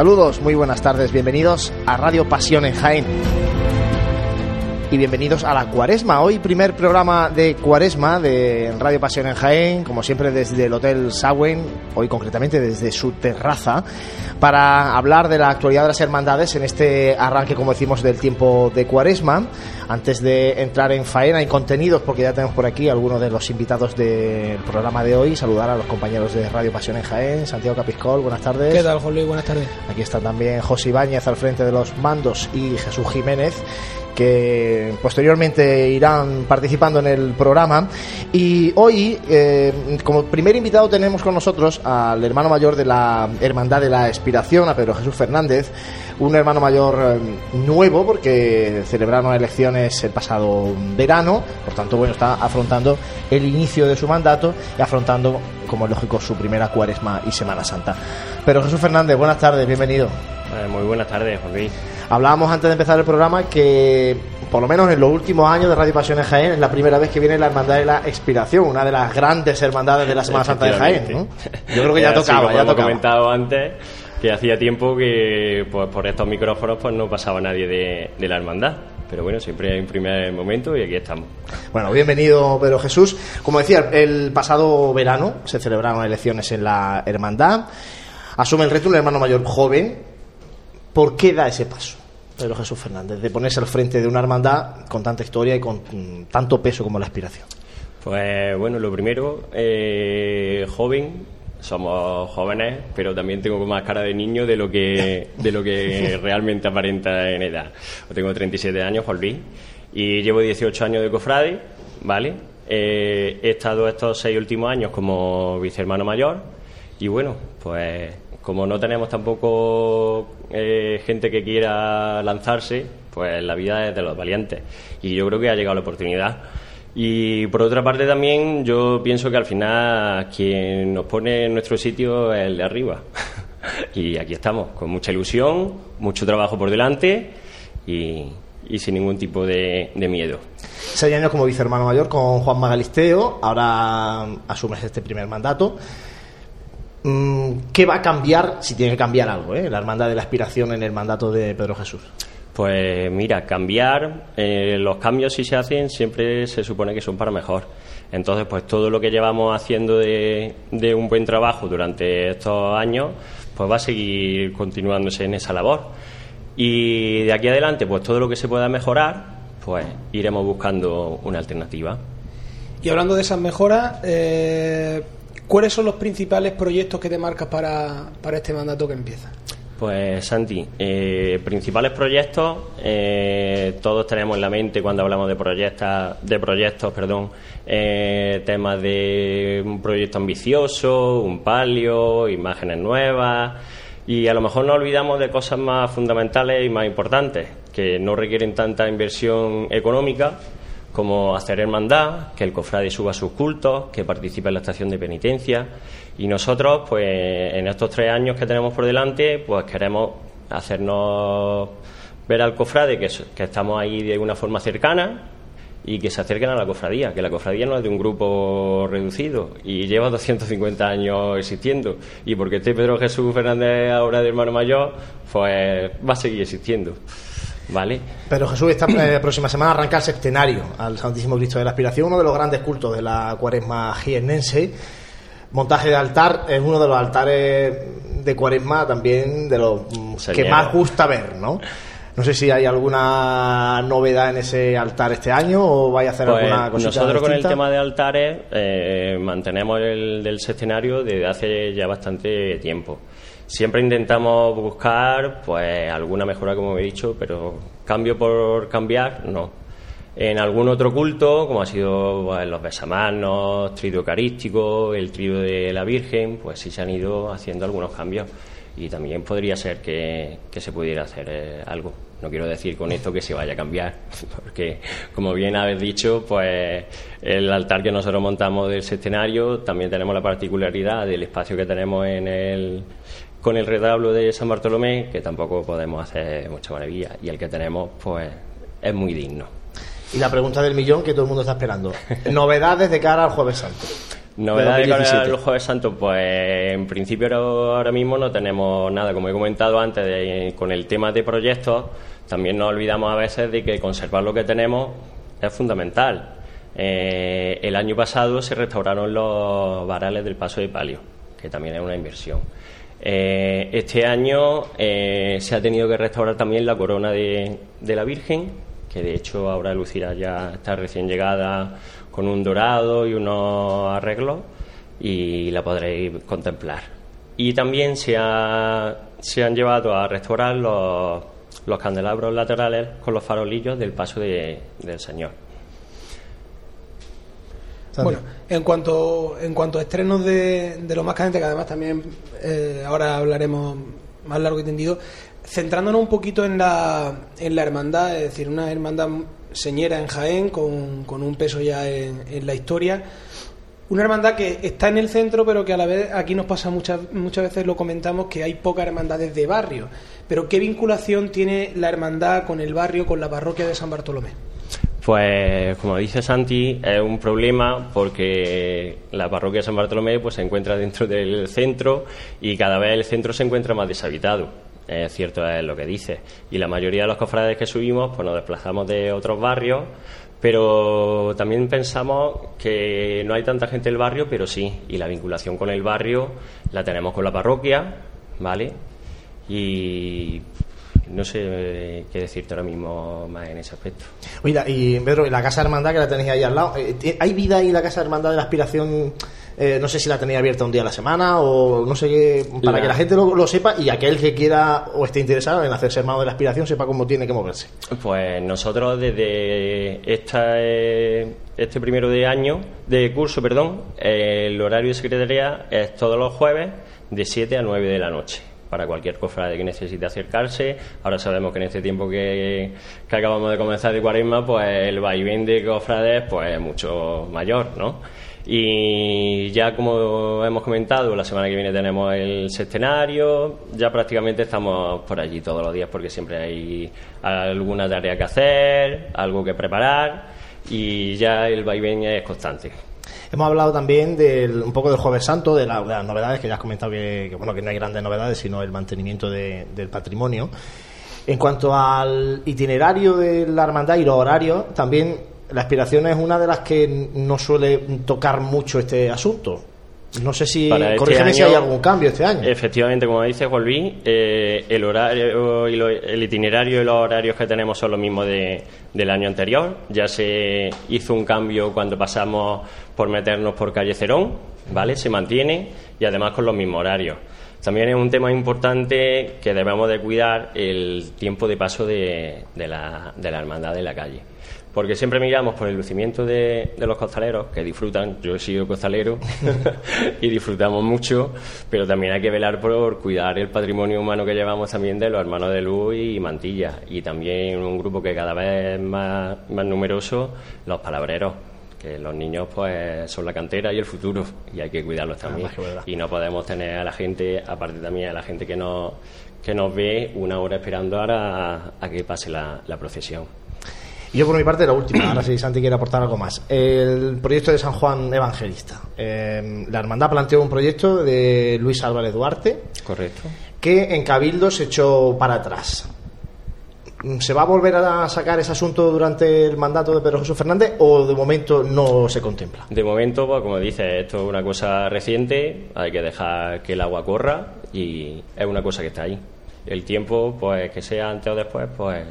Saludos, muy buenas tardes, bienvenidos a Radio Pasión en Jaén. Y bienvenidos a la Cuaresma. Hoy primer programa de Cuaresma de Radio Pasión en Jaén, como siempre desde el Hotel Sawen, hoy concretamente desde su terraza, para hablar de la actualidad de las hermandades en este arranque, como decimos, del tiempo de Cuaresma. Antes de entrar en faena y contenidos, porque ya tenemos por aquí algunos de los invitados del programa de hoy, saludar a los compañeros de Radio Pasión en Jaén, Santiago Capiscol, buenas tardes. ¿Qué tal, José Buenas tardes. Aquí está también José Ibáñez al frente de los mandos y Jesús Jiménez que posteriormente irán participando en el programa. Y hoy, eh, como primer invitado, tenemos con nosotros al hermano mayor de la Hermandad de la Expiración, a Pedro Jesús Fernández, un hermano mayor eh, nuevo porque celebraron elecciones el pasado verano, por tanto, bueno, está afrontando el inicio de su mandato y afrontando, como es lógico, su primera cuaresma y Semana Santa. Pero Jesús Fernández, buenas tardes, bienvenido. Eh, muy buenas tardes, Luis. Hablábamos antes de empezar el programa que, por lo menos en los últimos años de Radio Pasión en Jaén, es la primera vez que viene la Hermandad de la Expiración, una de las grandes hermandades de la Semana Santa de Jaén. ¿no? Yo creo que ya tocaba, ya tocaba. comentado antes que hacía tiempo que pues, por estos micrófonos pues no pasaba nadie de, de la hermandad pero bueno, siempre hay un primer momento y aquí estamos. Bueno, bienvenido Pedro Jesús. Como decía, el pasado verano se celebraron elecciones en la hermandad. Asume el reto un hermano mayor joven. ¿Por qué da ese paso? Pedro Jesús Fernández, de ponerse al frente de una hermandad con tanta historia y con tanto peso como la aspiración? Pues bueno, lo primero, eh, joven, somos jóvenes, pero también tengo más cara de niño de lo que, de lo que realmente aparenta en edad. Yo tengo 37 años, Juan Luis, y llevo 18 años de cofrade, ¿vale? Eh, he estado estos seis últimos años como vicehermano mayor, y bueno, pues como no tenemos tampoco eh, gente que quiera lanzarse, pues la vida es de los valientes. Y yo creo que ha llegado la oportunidad. Y por otra parte también yo pienso que al final quien nos pone en nuestro sitio es el de arriba. y aquí estamos, con mucha ilusión, mucho trabajo por delante y, sin ningún tipo de, de, miedo. Seis años como vicehermano mayor con Juan Magalisteo, ahora asumes este primer mandato. Mm, ¿Qué va a cambiar, si tiene que cambiar algo, eh, la hermandad de la aspiración en el mandato de Pedro Jesús? Pues mira, cambiar, eh, los cambios si se hacen siempre se supone que son para mejor. Entonces, pues todo lo que llevamos haciendo de, de, un buen trabajo durante estos años, pues va a seguir continuándose en esa labor. Y de aquí adelante, pues todo lo que se pueda mejorar, pues iremos buscando una alternativa. Y hablando de esas mejoras, eh, ¿cuáles son los principales proyectos que te marcas para, para este mandato que empieza? Pues Santi, eh, principales proyectos, eh, todos tenemos en la mente cuando hablamos de proyectos, de proyectos, perdón, eh, temas de un proyecto ambicioso, un palio, imágenes nuevas y a lo mejor nos olvidamos de cosas más fundamentales y más importantes que no requieren tanta inversión económica como hacer hermandad, que el cofrade suba sus cultos, que participe en la estación de penitencia. Y nosotros, pues en estos tres años que tenemos por delante, pues queremos hacernos ver al cofrade que, estamos ahí de una forma cercana y que se acerquen a la cofradía, que la cofradía no es de un grupo reducido y lleva 250 años existiendo. Y porque esté Pedro Jesús Fernández ahora de hermano mayor, pues va a seguir existiendo. ¿Vale? Pero Jesús, esta eh, próxima semana arranca el septenario al Santísimo Cristo de la Aspiración, uno de los grandes cultos de la cuaresma jiennense. Montaje de altar es uno de los altares de cuaresma también de los que más gusta ver, ¿no? No sé si hay alguna novedad en ese altar este año o vaya a hacer pues alguna cosa. Nosotros con el tema de altares eh, mantenemos el del septenario desde hace ya bastante tiempo. Siempre intentamos buscar pues alguna mejora, como he dicho, pero cambio por cambiar, no. En algún otro culto, como ha sido pues, los besamanos, trío eucarístico, el trío de la Virgen, pues sí se han ido haciendo algunos cambios y también podría ser que, que se pudiera hacer eh, algo. No quiero decir con esto que se vaya a cambiar, porque como bien habéis dicho, pues el altar que nosotros montamos del escenario también tenemos la particularidad del espacio que tenemos en el, con el retablo de San Bartolomé, que tampoco podemos hacer mucha maravilla, y el que tenemos, pues, es muy digno. Y la pregunta del millón que todo el mundo está esperando. Novedades de cara al Jueves Santo. Novedades con el Jueves Santo, pues en principio ahora mismo no tenemos nada. Como he comentado antes, con el tema de proyectos, también nos olvidamos a veces de que conservar lo que tenemos es fundamental. Eh, el año pasado se restauraron los varales del Paso de Palio, que también es una inversión. Eh, este año eh, se ha tenido que restaurar también la corona de, la Virgen, que de hecho ahora lucirá ya está recién llegada con un dorado y unos arreglos y la podréis contemplar. Y también se, se han llevado a restaurar los, los, candelabros laterales con los farolillos del paso de, del Señor. Bueno, en cuanto, en cuanto a estrenos de, de lo más caliente, que además también eh, ahora hablaremos más largo y tendido, centrándonos un poquito en la, en la hermandad, es decir, una hermandad señera en Jaén, con, con un peso ya en, la historia. Una hermandad que está en el centro, pero que a la vez aquí nos pasa muchas, muchas veces, lo comentamos, que hay pocas hermandades de barrio. Pero ¿qué vinculación tiene la hermandad con el barrio, con la parroquia de San Bartolomé? Pues como dice Santi, es un problema porque la parroquia de San Bartolomé pues, se encuentra dentro del centro y cada vez el centro se encuentra más deshabitado es cierto es lo que dice. Y la mayoría de los cofrades que subimos, pues nos desplazamos de otros barrios, pero también pensamos que no hay tanta gente en el barrio, pero sí, y la vinculación con el barrio la tenemos con la parroquia, ¿vale? Y no sé eh, qué decirte ahora mismo más en ese aspecto. Mira, y Pedro, la Casa Hermandad que la tenéis ahí al lado, eh, ¿hay vida ahí en la Casa Hermandad de la Aspiración? Eh, no sé si la tenéis abierta un día a la semana o no sé qué, para que la gente lo, sepa y aquel que quiera o esté interesado en hacerse hermano de la aspiración sepa cómo tiene que moverse. Pues nosotros desde esta, este primero de año, de curso, perdón, el horario de secretaría es todos los jueves de 7 a 9 de la noche para cualquier cofrade que necesite acercarse. Ahora sabemos que en este tiempo que, que acabamos de comenzar de cuaresma, pues el vaivén de cofrades pues, es mucho mayor, ¿no? Y ya como hemos comentado, la semana que viene tenemos el sextenario, ya prácticamente estamos por allí todos los días porque siempre hay alguna tarea que hacer, algo que preparar y ya el vaivén es constante. Hemos hablado también del, un poco del Jueves Santo, de, las novedades que ya has comentado que, bueno que no hay grandes novedades, sino el mantenimiento del patrimonio. En cuanto al itinerario de la hermandad y los horarios, también la aspiración es una de las que no suele tocar mucho este asunto. No sé si, este si hay algún cambio este año. Efectivamente, como dice Volví, eh, el horario y el itinerario y los horarios que tenemos son los mismos de, del año anterior. Ya se hizo un cambio cuando pasamos por meternos por calle Cerón, ¿vale? Se mantiene y además con los mismos horarios. También es un tema importante que debemos de cuidar el tiempo de paso de, la, de la hermandad de la calle porque siempre miramos por el lucimiento de, los costaleros, que disfrutan, yo he sido costalero y disfrutamos mucho, pero también hay que velar por cuidar el patrimonio humano que llevamos también de los hermanos de luz y mantilla, y también un grupo que cada vez es más numeroso, los palabreros que los niños pues son la cantera y el futuro y hay que cuidarlos también y no podemos tener a la gente aparte también a la gente que nos que nos ve una hora esperando ahora a, que pase la procesión y yo por mi parte, la última, ahora si Santi quiere aportar algo más. El proyecto de San Juan Evangelista. Eh, la hermandad planteó un proyecto de Luis Álvarez Duarte. Correcto. Que en Cabildo se echó para atrás. ¿Se va a volver a sacar ese asunto durante el mandato de Pedro Jesús Fernández o de momento no se contempla? De momento, pues, como dice, esto es una cosa reciente, hay que dejar que el agua corra y es una cosa que está ahí. El tiempo, pues que sea antes o después, pues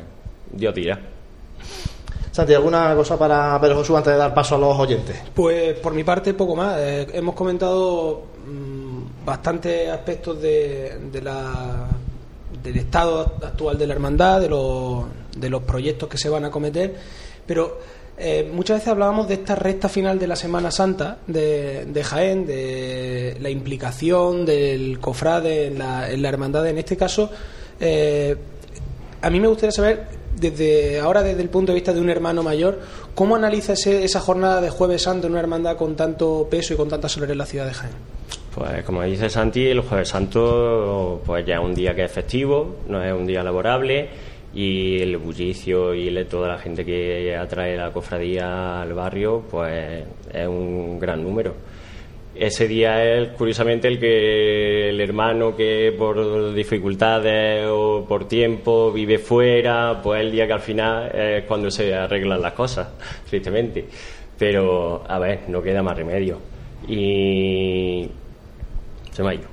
Dios dirá. Santi, ¿alguna cosa para Pedro Josué antes de dar paso a los oyentes? Pues por mi parte, poco más. Eh, hemos comentado mm, bastantes aspectos de, la, del estado actual de la hermandad, de los, de los proyectos que se van a cometer, pero eh, muchas veces hablábamos de esta recta final de la Semana Santa de, de Jaén, de la implicación del cofrade en la, en la hermandad. En este caso, eh, a mí me gustaría saber desde ahora, desde el punto de vista de un hermano mayor, ¿cómo analiza esa jornada de Jueves Santo en una hermandad con tanto peso y con tanta soledad en la ciudad de Jaén? Pues como dice Santi, el Jueves Santo pues ya es un día que es festivo, no es un día laborable y el bullicio y toda la gente que atrae la cofradía al barrio pues es un gran número. ese día es curiosamente el que el hermano que por dificultades o por tiempo vive fuera, pues el día que al final es cuando se arreglan las cosas, tristemente. Pero, a ver, no queda más remedio. Y se me ha ido.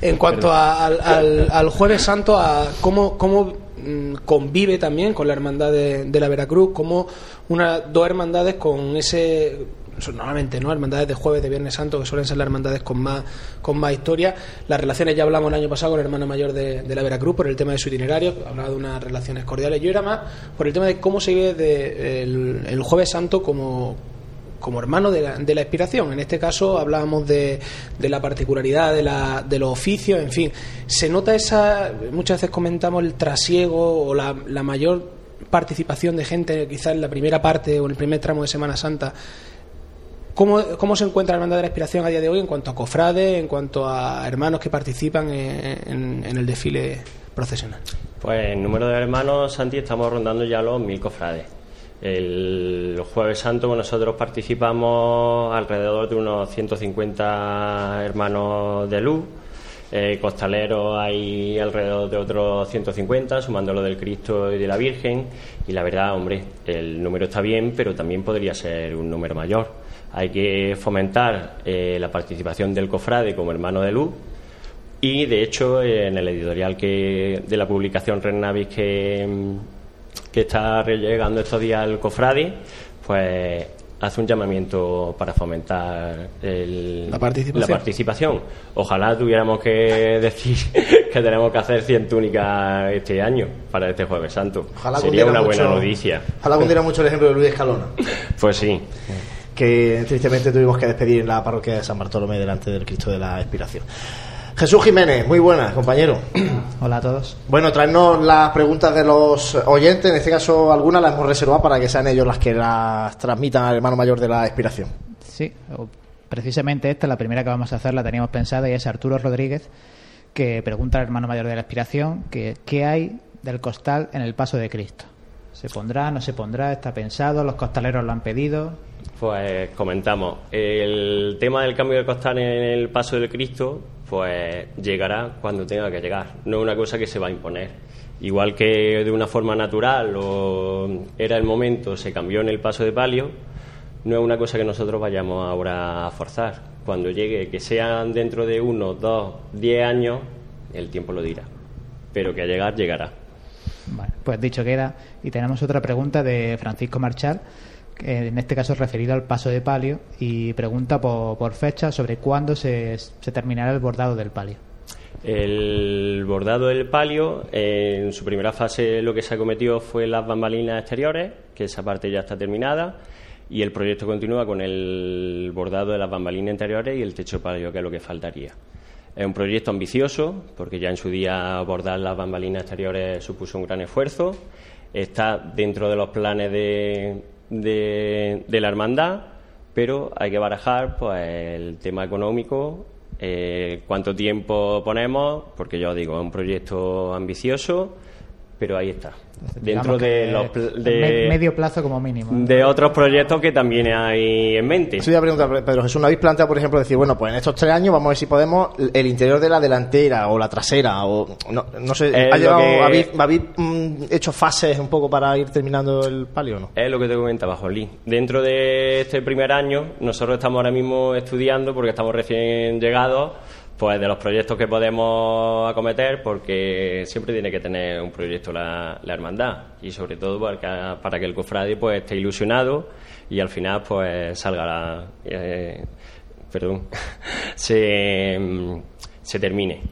En cuanto al, al, Jueves Santo, a cómo, cómo mm, convive también con la hermandad de, la Veracruz, como una, dos hermandades con ese normalmente no hermandades de jueves de viernes santo que suelen ser las hermandades con más con más historia. Las relaciones ya hablamos el año pasado con el hermano mayor de, la Veracruz por el tema de su itinerario hablaba de unas relaciones cordiales. Yo era más por el tema de cómo se vive de, el, jueves santo como como hermano de la, de la inspiración. En este caso hablábamos de, de la particularidad de, la, de los oficios, en fin. Se nota esa, muchas veces comentamos el trasiego o la, la mayor participación de gente, quizás en la primera parte o en el primer tramo de Semana Santa, ¿Cómo, ¿Cómo, se encuentra la Hermandad de la Inspiración a día de hoy en cuanto a cofrades, en cuanto a hermanos que participan en, el desfile procesional? Pues en número de hermanos, Santi, estamos rondando ya los mil cofrades. El Jueves Santo nosotros participamos alrededor de unos 150 hermanos de luz. Eh, costaleros hay alrededor de otros 150, sumando lo del Cristo y de la Virgen. Y la verdad, hombre, el número está bien, pero también podría ser un número mayor hay que fomentar eh, la participación del cofrade como hermano de luz y de hecho en el editorial que de la publicación Renavis que, que está llegando estos días al cofrade pues hace un llamamiento para fomentar la, participación. Ojalá tuviéramos que decir que tenemos que hacer 100 túnicas este año para este Jueves Santo. Sería una buena noticia. Ojalá cundiera mucho el ejemplo de Luis Escalona. Pues sí que tristemente tuvimos que despedir en la parroquia de San Bartolomé delante del Cristo de la Expiración. Jesús Jiménez, muy buenas, compañero. Hola a todos. Bueno, traernos las preguntas de los oyentes, en este caso algunas las hemos reservado para que sean ellos las que las transmitan al hermano mayor de la Expiración. Sí, precisamente esta, la primera que vamos a hacer, la teníamos pensada y es Arturo Rodríguez, que pregunta al hermano mayor de la Expiración que, qué hay del costal en el paso de Cristo. ¿Se pondrá, no se pondrá? ¿Está pensado? ¿Los costaleros lo han pedido? Pues comentamos, el tema del cambio de costal en el paso del Cristo, pues llegará cuando tenga que llegar, no es una cosa que se va a imponer. Igual que de una forma natural o era el momento, se cambió en el paso de palio, no es una cosa que nosotros vayamos ahora a forzar. Cuando llegue, que sean dentro de uno, dos, diez años, el tiempo lo dirá. Pero que a llegar, llegará. Pues dicho queda. Y tenemos otra pregunta de Francisco Marchal en este caso referido al paso de palio, y pregunta por, fecha sobre cuándo se, terminará el bordado del palio. El bordado del palio, en su primera fase lo que se acometió fue las bambalinas exteriores, que esa parte ya está terminada, y el proyecto continúa con el bordado de las bambalinas interiores y el techo palio, que es lo que faltaría. Es un proyecto ambicioso, porque ya en su día bordar las bambalinas exteriores supuso un gran esfuerzo. Está dentro de los planes de, de, la hermandad, pero hay que barajar pues el tema económico, eh, cuánto tiempo ponemos, porque yo digo, es un proyecto ambicioso, pero ahí está. Dentro de los de, medio plazo como mínimo de otros proyectos que también hay en mente. Sí, pregunta Pedro Jesús ¿no habéis planteado por ejemplo decir bueno pues en estos tres años vamos a ver si podemos el interior de la delantera o la trasera o no, no sé ¿ha ¿habéis, mm, hecho fases un poco para ir terminando el palio o no? es lo que te comentaba Jolín. Dentro de este primer año nosotros estamos ahora mismo estudiando porque estamos recién llegados pues de los proyectos que podemos acometer, porque siempre tiene que tener un proyecto la, hermandad. Y sobre todo para que, para que el cofrade pues esté ilusionado y al final pues salga la, eh, perdón, se, se termine.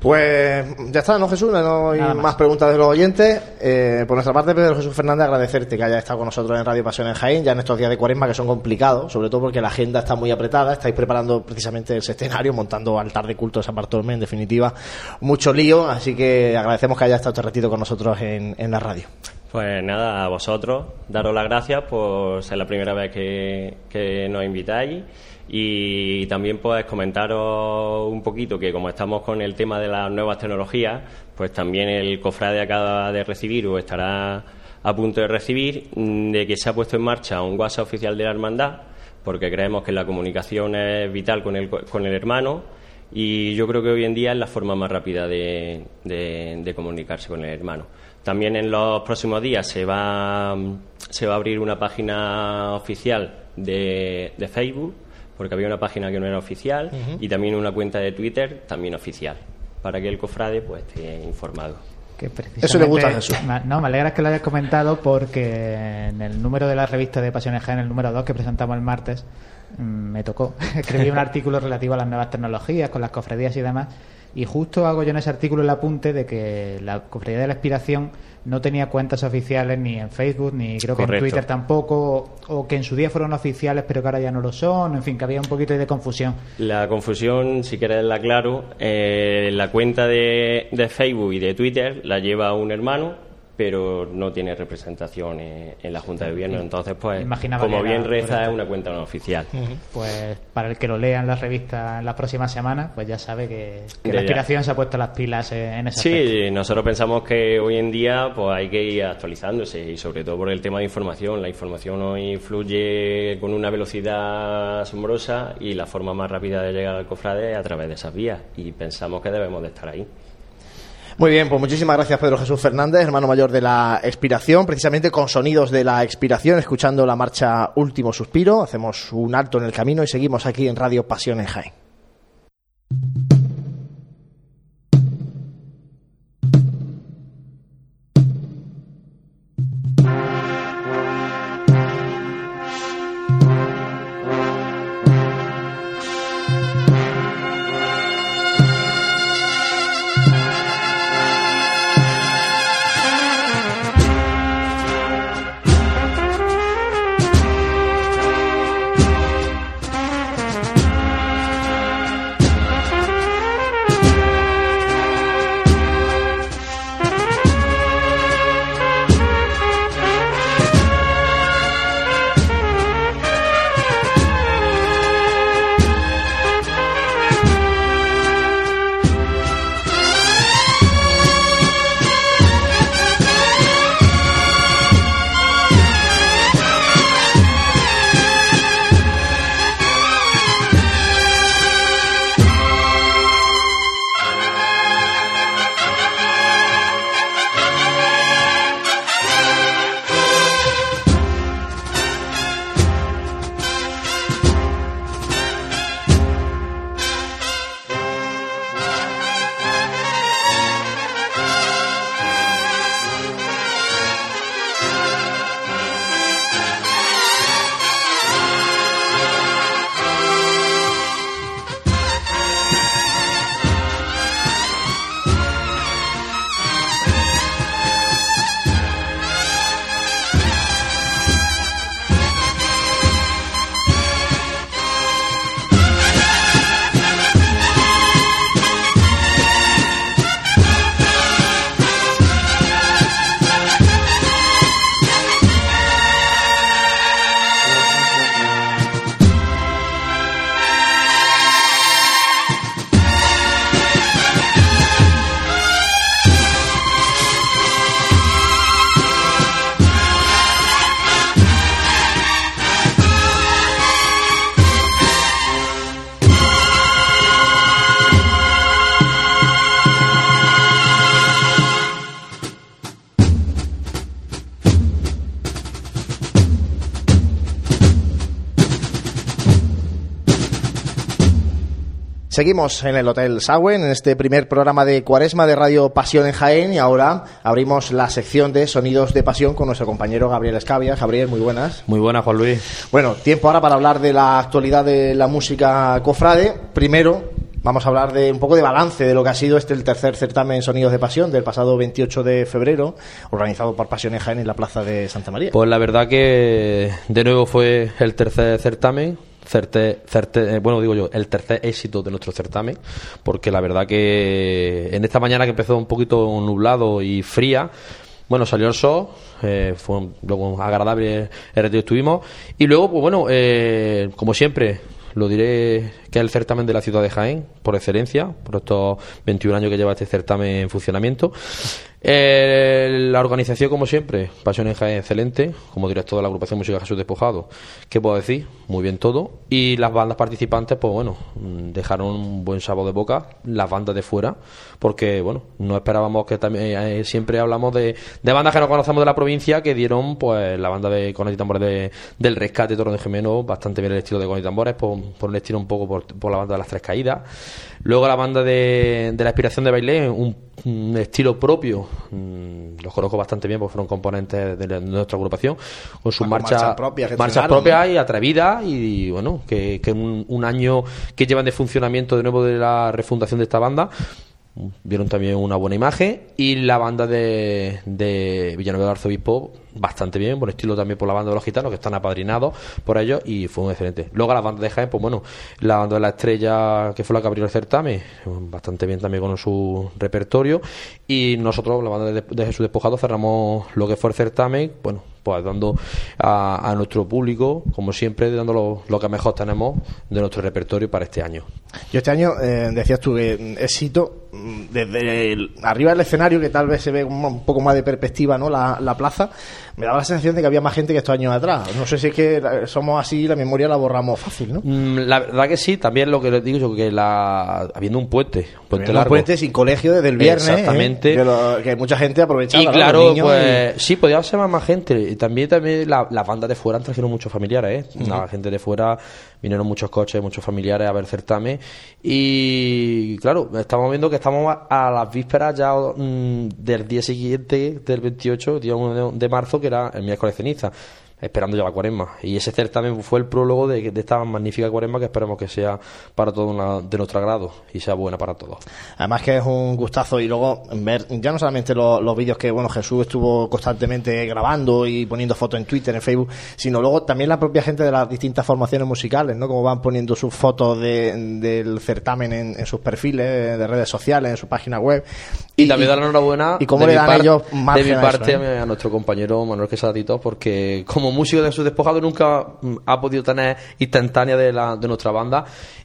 Pues ya está, ¿no, Jesús? No hay más. preguntas de los oyentes. Eh, por nuestra parte, Pedro Jesús Fernández, agradecerte que hayas estado con nosotros en Radio Pasión en Jaén, ya en estos días de cuaresma que son complicados, sobre todo porque la agenda está muy apretada. Estáis preparando precisamente el escenario, montando altar de culto de San Bartolomé, en definitiva, mucho lío. Así que agradecemos que hayas estado este ratito con nosotros en, la radio. Pues nada, a vosotros, daros las gracias por ser la primera vez que, que nos invitáis y también pues comentaros un poquito que como estamos con el tema de las nuevas tecnologías, pues también el cofrade acaba de recibir o estará a punto de recibir mm, de que se ha puesto en marcha un WhatsApp oficial de la hermandad porque creemos que la comunicación es vital con el, con el hermano y yo creo que hoy en día es la forma más rápida de, comunicarse con el hermano. También en los próximos días se va, se va a abrir una página oficial de Facebook, porque había una página que no era oficial, y también una cuenta de Twitter también oficial, para que el cofrade pues esté informado. Eso le gusta a Jesús. No, me alegra que lo hayas comentado porque en el número de la revista de Pasiones G, en el número 2 que presentamos el martes, mm, me tocó. Escribí un artículo relativo a las nuevas tecnologías, con las cofradías y demás, y justo hago yo en ese artículo el apunte de que la Cofradía de la Expiración no tenía cuentas oficiales ni en Facebook, ni creo que en Twitter tampoco, o, que en su día fueron oficiales pero que ahora ya no lo son, en fin, que había un poquito de confusión. La confusión, si quieres la claro, eh, la cuenta de, de Facebook y de Twitter la lleva un hermano pero no tiene representación en, la Junta de Gobierno. Entonces, pues, como bien reza, es una cuenta no oficial. Pues para el que lo lea en la revista en las próximas semanas, pues ya sabe que, la aspiración se ha puesto las pilas en ese Sí, nosotros pensamos que hoy en día pues hay que ir actualizándose y sobre todo por el tema de información. La información hoy fluye con una velocidad asombrosa y la forma más rápida de llegar al cofrade es a través de esas vías y pensamos que debemos de estar ahí. Muy bien, pues muchísimas gracias Pedro Jesús Fernández, hermano mayor de la expiración, precisamente con sonidos de la expiración, escuchando la marcha Último Suspiro. Hacemos un alto en el camino y seguimos aquí en Radio Pasión en. Seguimos en el Hotel Sawen, en este primer programa de Cuaresma de Radio Pasión en Jaén y ahora abrimos la sección de Sonidos de Pasión con nuestro compañero Gabriel Escavia. Gabriel, muy buenas. Muy buenas, Juan Luis. Bueno, tiempo ahora para hablar de la actualidad de la música cofrade. Primero, vamos a hablar de un poco de balance de lo que ha sido este el tercer certamen Sonidos de Pasión del pasado 28 de febrero, organizado por Pasión en Jaén en la Plaza de Santa María. Pues la verdad que de nuevo fue el tercer certamen certe, certe, eh, bueno, digo yo, el tercer éxito de nuestro certamen, porque la verdad que en esta mañana que empezó un poquito nublado y fría, bueno, salió el sol, eh, fue un, luego agradable el retiro estuvimos, y luego, pues bueno, eh, como siempre, lo diré que es el certamen de la ciudad de Jaén, por excelencia, por estos 21 años que lleva este certamen en funcionamiento. Eh, la organización, como siempre, Pasión en Jaén, excelente. Como director de la agrupación Música Jesús Despojado, ¿qué puedo decir? Muy bien todo. Y las bandas participantes, pues bueno, mm, dejaron un buen sabor de boca, las bandas de fuera, porque bueno, no esperábamos que también, eh, siempre hablamos de, de bandas que no conocemos de la provincia, que dieron pues la banda de Conet y Tambores de- del Rescate Toro de Gemeno, bastante bien el estilo de Conet y Tambores, por, por un estilo un poco por, por la banda de las Tres Caídas. Luego la banda de, de la Inspiración de Bailé, un, un estilo propio, mm, los conozco bastante bien porque fueron componentes de, nuestra agrupación, con sus marchas, que marchas propias y atrevidas y, bueno, que, que un, un año que llevan de funcionamiento de nuevo de la refundación de esta banda, vieron también una buena imagen y la banda de, de Villanueva del Arzobispo bastante bien, buen estilo también por la banda de los gitanos que están apadrinados por ellos y fue un excelente. Luego la banda de Jaén, pues bueno, la banda de la estrella que fue la que abrió el certamen, bastante bien también con su repertorio y nosotros, la banda de, de Jesús Despojado, cerramos lo que fue el certamen, bueno, pues dando a, a nuestro público, como siempre, dando lo, lo que mejor tenemos de nuestro repertorio para este año. Yo este año, eh, decías tú que mm, éxito, mm, desde el- arriba del escenario, que tal vez se ve un, un poco más de perspectiva, ¿no? La, la plaza, me daba la sensación de que había más gente que estos años atrás. No sé si es que somos así, la memoria la borramos fácil, ¿no? Mm, La verdad que sí, también lo que les digo yo, que la, habiendo un puente, un puente Había un largo. puente sin colegio desde el viernes. ¿eh? Exactamente. Que, lo- que mucha gente aprovechaba. Y claro, pues sí, podía ser más, más gente. También, también la- las bandas de fuera trajeron muchos familiares, ¿eh? La gente de fuera vinieron muchos coches, muchos familiares a ver certamen. Y claro, estamos viendo que estamos a, a las vísperas ya mm, del día siguiente, del 28, día 1 de, de marzo, que era el miércoles ceniza. Esperando ya la cuaresma. Y ese certamen fue el prólogo de, de esta magnífica cuaresma que esperemos que sea para todos una- de nuestro agrado y sea buena para todos. Además que es un gustazo y luego ver ya no solamente los, los vídeos que bueno Jesús estuvo constantemente grabando y poniendo fotos en Twitter, en Facebook, sino luego también la propia gente de las distintas formaciones musicales, ¿no? Como van poniendo sus fotos de- del certamen en, en sus perfiles de redes sociales, en su página web. Y, también dar la enhorabuena y cómo le dan ellos de mi parte eso, ¿eh? a nuestro compañero Manuel Quesadito porque como músico de su despojado nunca mm, ha podido tener instantánea de, la, de nuestra banda.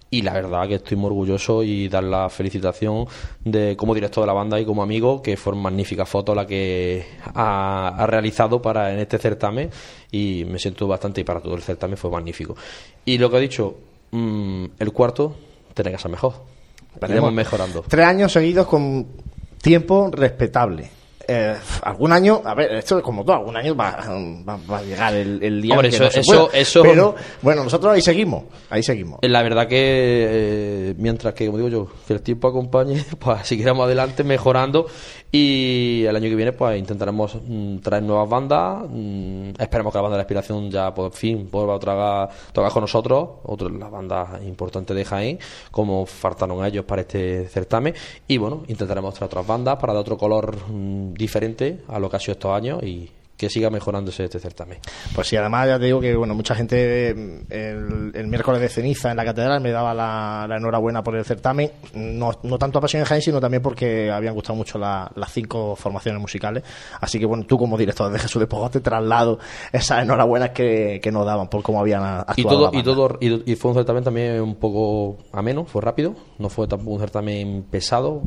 Y la verdad que estoy muy orgulloso y dar la felicitación de como director de la banda y como amigo que fueron magníficas fotos la que ha, ha realizado para en este certamen. Y me siento bastante y para todo el certamen fue magnífico. Y lo que he dicho mm, el cuarto tiene que ser mejor. Iremos mejorando. Tres años seguidos con tiempo respetable. Eh, algún año, a ver, esto es como todo, algún año va, va- va a llegar el, el día Hombre, que eso- no se eso- eso- Pero bueno, nosotros ahí seguimos, ahí seguimos. La verdad que eh, mientras que, como digo yo, que el tiempo acompañe, pues seguiremos adelante mejorando y el año que viene pues intentaremos mm, traer nuevas bandas, mm, esperemos que la banda de la inspiración ya por fin vuelva a tragar, con nosotros, otra las bandas importantes de Jaén, como faltaron ellos para este certamen. Y bueno, intentaremos traer otras bandas para dar otro color mm, diferente a lo que ha sido estos años y que siga mejorándose este certamen. Pues sí, además ya te digo que bueno, mucha gente eh, el, el miércoles de ceniza en la catedral me daba la, la enhorabuena por el certamen, no, no tanto a Pasión en Jaén, sino también porque habían gustado mucho la- las cinco formaciones musicales. Así que bueno, tú como director de Jesús de Pogos te traslado esas enhorabuenas que, que nos daban por cómo habían actuado. Y todo, y todo y, y fue un certamen también un poco ameno, fue rápido, no fue tampoco un certamen pesado,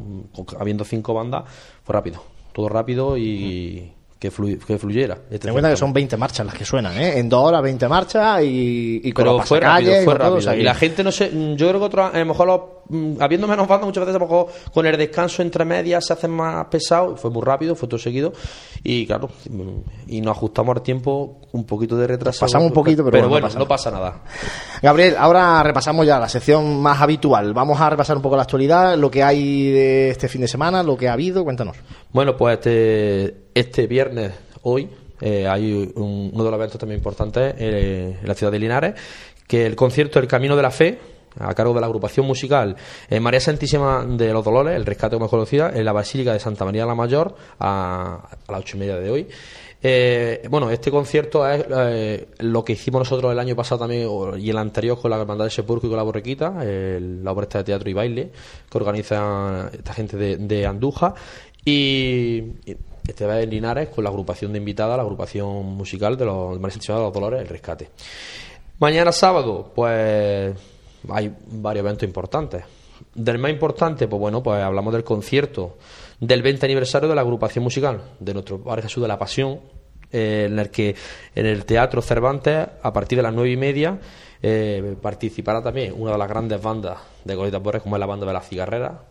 habiendo cinco bandas, fue rápido, todo rápido y que, flu- que fluyera. Este Ten en cuenta que son 20 marchas las que suenan, ¿eh? En dos horas 20 marchas y, y con pero los fue rápido, fue todo, rápido. y la gente no sé, yo creo que otro, a lo mejor los, mm, habiendo menos bandas muchas veces a lo mejor con el descanso entre medias se hacen más pesados, fue muy rápido, fue todo seguido y claro, mm, y nos ajustamos al tiempo un poquito de retraso. Pasamos un poquito, pero bueno, bueno, no pasa no pasa nada. Gabriel, ahora repasamos ya la sección más habitual. Vamos a repasar un poco la actualidad, lo que hay de este fin de semana, lo que ha habido. Cuéntanos. Bueno, pues este, este viernes, hoy, eh, hay un- uno de los eventos también importantes eh, en la ciudad de Linares, que el concierto El Camino de la Fe, a cargo de la agrupación musical eh, María Santísima de los Dolores, el rescate es conocida, en la Basílica de Santa María la Mayor, a, a las ocho y media de hoy. Eh, bueno, este concierto es eh, lo que hicimos nosotros el año pasado también y el anterior con la Hermandad de Sepulcro y con la Borrequita, la obra de teatro y baile que organiza esta gente de, de Andújar. Y este va en Linares con la agrupación de invitadas, la agrupación musical de los de Santísima de los Dolores, el rescate. Mañana sábado, pues hay varios eventos importantes. Del más importante, pues bueno, pues hablamos del concierto del 20 aniversario de la agrupación musical de nuestro Bar Jesús de la Pasión, eh, en el que en el Teatro Cervantes, a partir de las nueve y media, eh, participará también una de las grandes bandas de Goleta Borges, como es la banda de la cigarrera,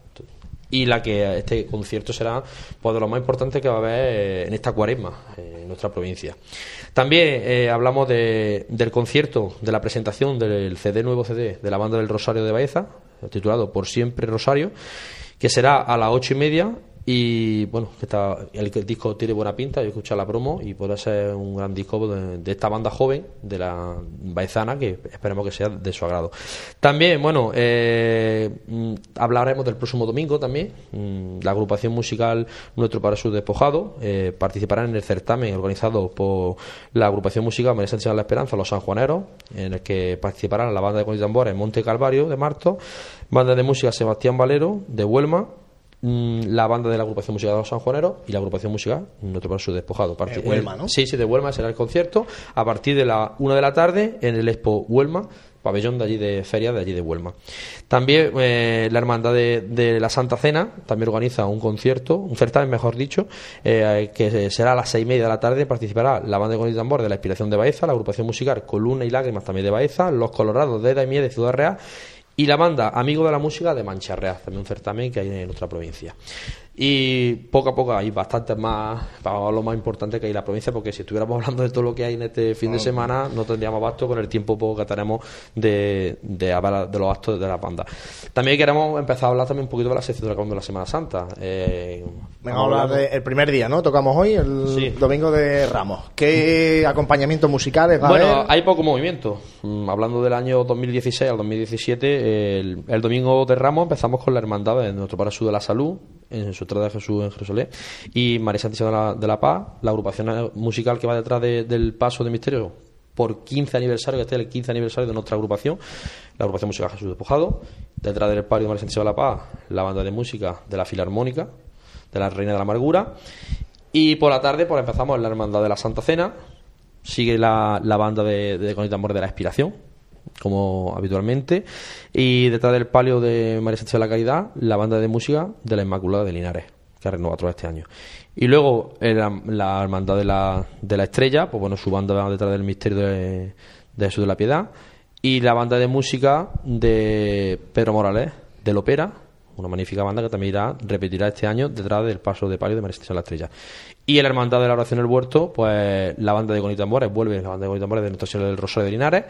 y la que este concierto será pues, de lo más importante que va a haber eh, en esta cuaresma eh, en nuestra provincia. También eh, hablamos de- del concierto, de la presentación del CD, nuevo CD de la banda del Rosario de Baeza, titulado Por siempre Rosario, que será a las ocho y media y bueno, está, el disco tiene buena pinta, yo he la promo y podrá ser un gran disco de, esta banda joven, de la Baezana, que esperemos que sea de su agrado. También, bueno, eh, mm, hablaremos del próximo domingo también. Mm, La agrupación musical Nuestro para su Despojado eh, participará en el certamen organizado por la agrupación musical María Sánchez de la Esperanza, Los Sanjuaneros, en el que participarán la banda de Tambores Monte Calvario de Marto, banda de música Sebastián Valero de Huelma, la banda de la agrupación musical de los sanjuaneros y la agrupación musical para su despojado. Parti- De Huelma, ¿no? Sí, sí, de Huelma será el concierto a partir de la una de la tarde en el Expo Huelma, pabellón de allí de feria de allí de Huelma. También eh, la hermandad de, de la Santa Cena también organiza un concierto, un certamen mejor dicho, eh, que será a las seis y media de la tarde. Participará la banda de Con y Tambor de la Inspiración de Baeza, la agrupación musical Columna y Lágrimas también de Baeza, los Colorados de Daimiel de Ciudad Real y la banda Amigo de la Música de Mancha Real, también un certamen que hay en nuestra provincia. Y poco a poco hay bastantes más, para lo más importante que hay en la provincia, porque si estuviéramos hablando de todo lo que hay en este fin de semana, no tendríamos abasto con el tiempo poco que tenemos de, de hablar de los actos de la banda. También queremos empezar a hablar también un poquito de la sección de la, de la Semana Santa. Eh, Venga, vamos a hablar del primer día, ¿no? Tocamos hoy, el Sí. domingo de Ramos. ¿Qué acompañamientos musicales va a Bueno, haber? hay poco movimiento. Mm, Hablando del año 2016 al 2017, el, el domingo de Ramos empezamos con la Hermandad de Nuestro Padre de la Salud, en su entrada de Jesús en Jerusalén, y María Santísima de la, la Paz, la agrupación musical que va detrás de- del Paso de Misterio por 15 aniversario, que este es el 15 aniversario de nuestra agrupación, la agrupación musical Jesús Despojado, detrás del palio de María Santísima de la Paz, la banda de música de la Filarmónica, de la Reina de la Amargura, y por la tarde pues empezamos la Hermandad de la Santa Cena, sigue la, la banda de, de Con Tambor de la Expiración, como habitualmente, y detrás del palio de María Sánchez de la Caridad, la banda de música de la Inmaculada de Linares, que ha renovado todo este año. Y luego en la, la Hermandad de la, de la Estrella, pues bueno, su banda detrás del Misterio de, de Jesús de la Piedad, y la banda de música de Pedro Morales, del Opera, una magnífica banda que también irá, repetirá este año detrás del paso de palio de María de la Estrella. Y en la Hermandad de la Oración del Huerto, pues la banda de Conitambores vuelve, la banda de Conitambores de Nuestra Señora del Rosario de Linares,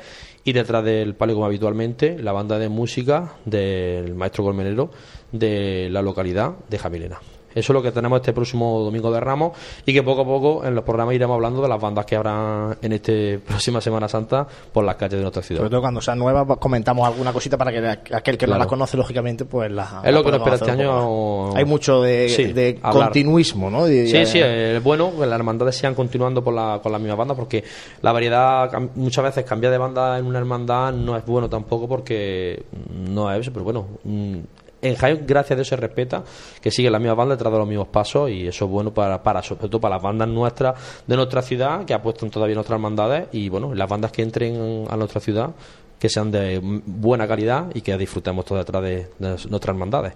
y detrás del palio, como habitualmente, la banda de música del maestro colmenero de la localidad de Jamilena. Eso es lo que tenemos este próximo domingo de Ramos y que poco a poco en los programas iremos hablando de las bandas que habrá en este próxima Semana Santa por las calles de nuestra ciudad. Sobre todo cuando sean nuevas pues, comentamos alguna cosita para que aquel que no las conoce, lógicamente, pues la Es lo que nos espera este año. Hay mucho de, Sí, de hablar. continuismo, ¿no? De- Sí, sí, es bueno que las hermandades sigan continuando por la, con la misma banda porque la variedad, muchas veces cambiar de banda en una hermandad no es bueno tampoco porque no es eso, pero bueno, mm, en Jaén gracias a Dios se respeta que sigue la misma banda detrás de los mismos pasos y eso es bueno para, para sobre todo para las bandas nuestras de nuestra ciudad que apuestan todavía en nuestras hermandades y bueno, las bandas que entren a nuestra ciudad que sean de buena calidad y que disfrutemos todos detrás de, de nuestras hermandades.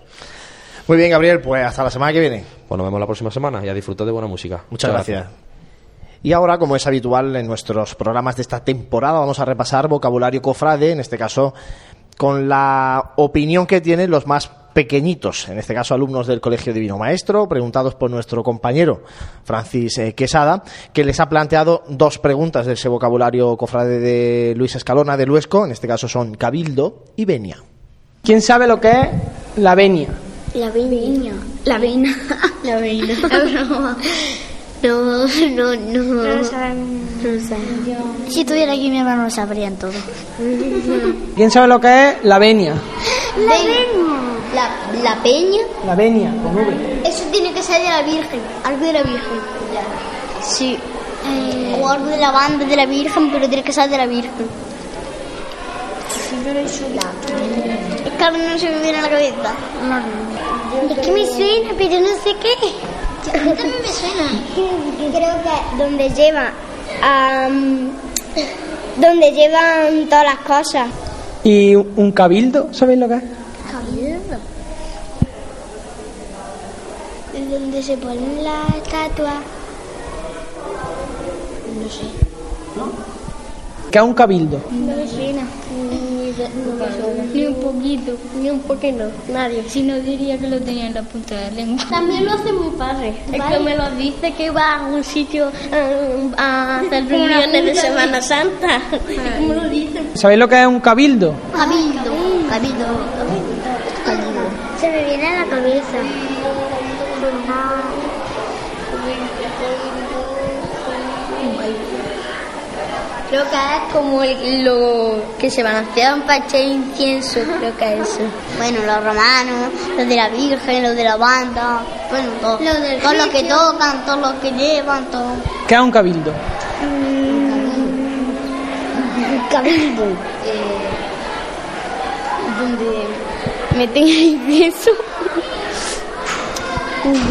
Muy bien, Gabriel, pues hasta la semana que viene. Pues nos vemos la próxima semana y a disfrutar de buena música. Muchas gracias. Y ahora, como es habitual en nuestros programas de esta temporada, vamos a repasar vocabulario cofrade, en este caso con la opinión que tienen los más pequeñitos, en este caso alumnos del Colegio Divino Maestro, preguntados por nuestro compañero Francis eh, Quesada, que les ha planteado dos preguntas de ese vocabulario cofrade de Luis Escalona de Luesco, en este caso son cabildo y venia. ¿Quién sabe lo que es la venia? La venia. La vena. La vena. La broma. No, no, no. No lo sabemos. Si estuviera aquí mi hermano lo sabrían todo. ¿Quién sabe lo que es la venia? La La, la peña. La venia, con V. Eso tiene que ser de la Virgen. Algo de la Virgen. Sí. O algo de la banda de la Virgen, pero tiene que ser de la Virgen. Es que ahora no se me viene a la cabeza. Es que me suena, pero no sé qué. A mí también me suena. Creo que donde lleva. donde llevan todas las cosas. ¿Y un cabildo? ¿Sabéis lo que es? Cabildo. Donde se ponen las estatuas. No sé. ¿Qué es un cabildo? No me suena. Ni, un poquito, ni un poquito, nadie. Si no diría que lo tenía en la punta de la lengua. También lo hace mi padre. Es que me lo dice que va a un sitio eh, a hacer reuniones de Semana Santa. lo dice. ¿Sabéis lo que es un cabildo? Cabildo, cabildo, cabildo. Se me viene a la cabeza. Creo que es como el- lo que se balancean para echar incienso, creo que es eso. Bueno, los romanos, los de la Virgen, los de la banda, bueno, todos todos los que tocan, todos los que llevan, todo. ¿Qué es un cabildo? Cabildo. donde meten el incienso.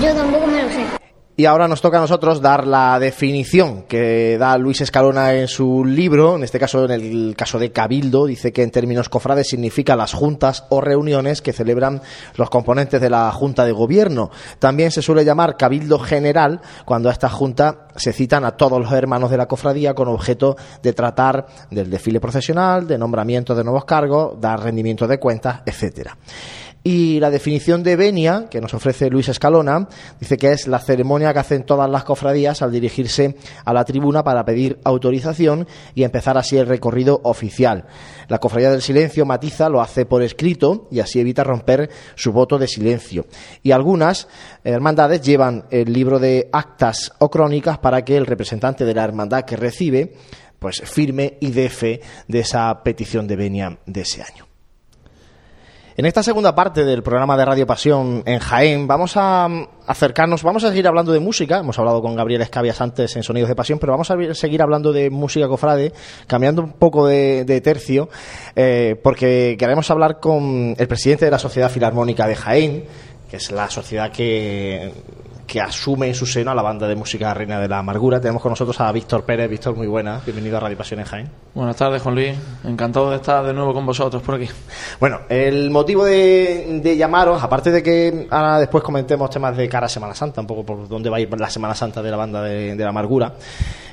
Yo tampoco me lo sé. Y ahora nos toca a nosotros dar la definición que da Luis Escalona en su libro, en este caso en el caso de Cabildo, dice que en términos cofrades significa las juntas o reuniones que celebran los componentes de la Junta de Gobierno. También se suele llamar Cabildo General cuando a esta Junta se citan a todos los hermanos de la cofradía con objeto de tratar del desfile procesional, de nombramiento de nuevos cargos, dar rendimiento de cuentas, etcétera. Y la definición de venia, que nos ofrece Luis Escalona, dice que es la ceremonia que hacen todas las cofradías al dirigirse a la tribuna para pedir autorización y empezar así el recorrido oficial. La cofradía del silencio matiza, lo hace por escrito y así evita romper su voto de silencio. Y algunas hermandades llevan el libro de actas o crónicas para que el representante de la hermandad que recibe pues firme y dé fe de esa petición de venia de ese año. En esta segunda parte del programa de Radio Pasión en Jaén vamos a mm, acercarnos, vamos a seguir hablando de música, hemos hablado con Gabriel Escabias antes en Sonidos de Pasión, pero vamos a seguir hablando de música cofrade, cambiando un poco de, de tercio, eh, porque queremos hablar con el presidente de la Sociedad Filarmónica de Jaén, que es la sociedad que, que asume en su seno a la banda de música Reina de la Amargura. Tenemos con nosotros a Víctor Pérez. Víctor, muy buena, bienvenido a Radio Pasión en Jaén. Buenas tardes, Juan Luis. Encantado de estar de nuevo con vosotros por aquí. Bueno, el motivo de, de llamaros, aparte de que ahora después comentemos temas de cara a Semana Santa, un poco por dónde va a ir la Semana Santa de la banda de, de la amargura,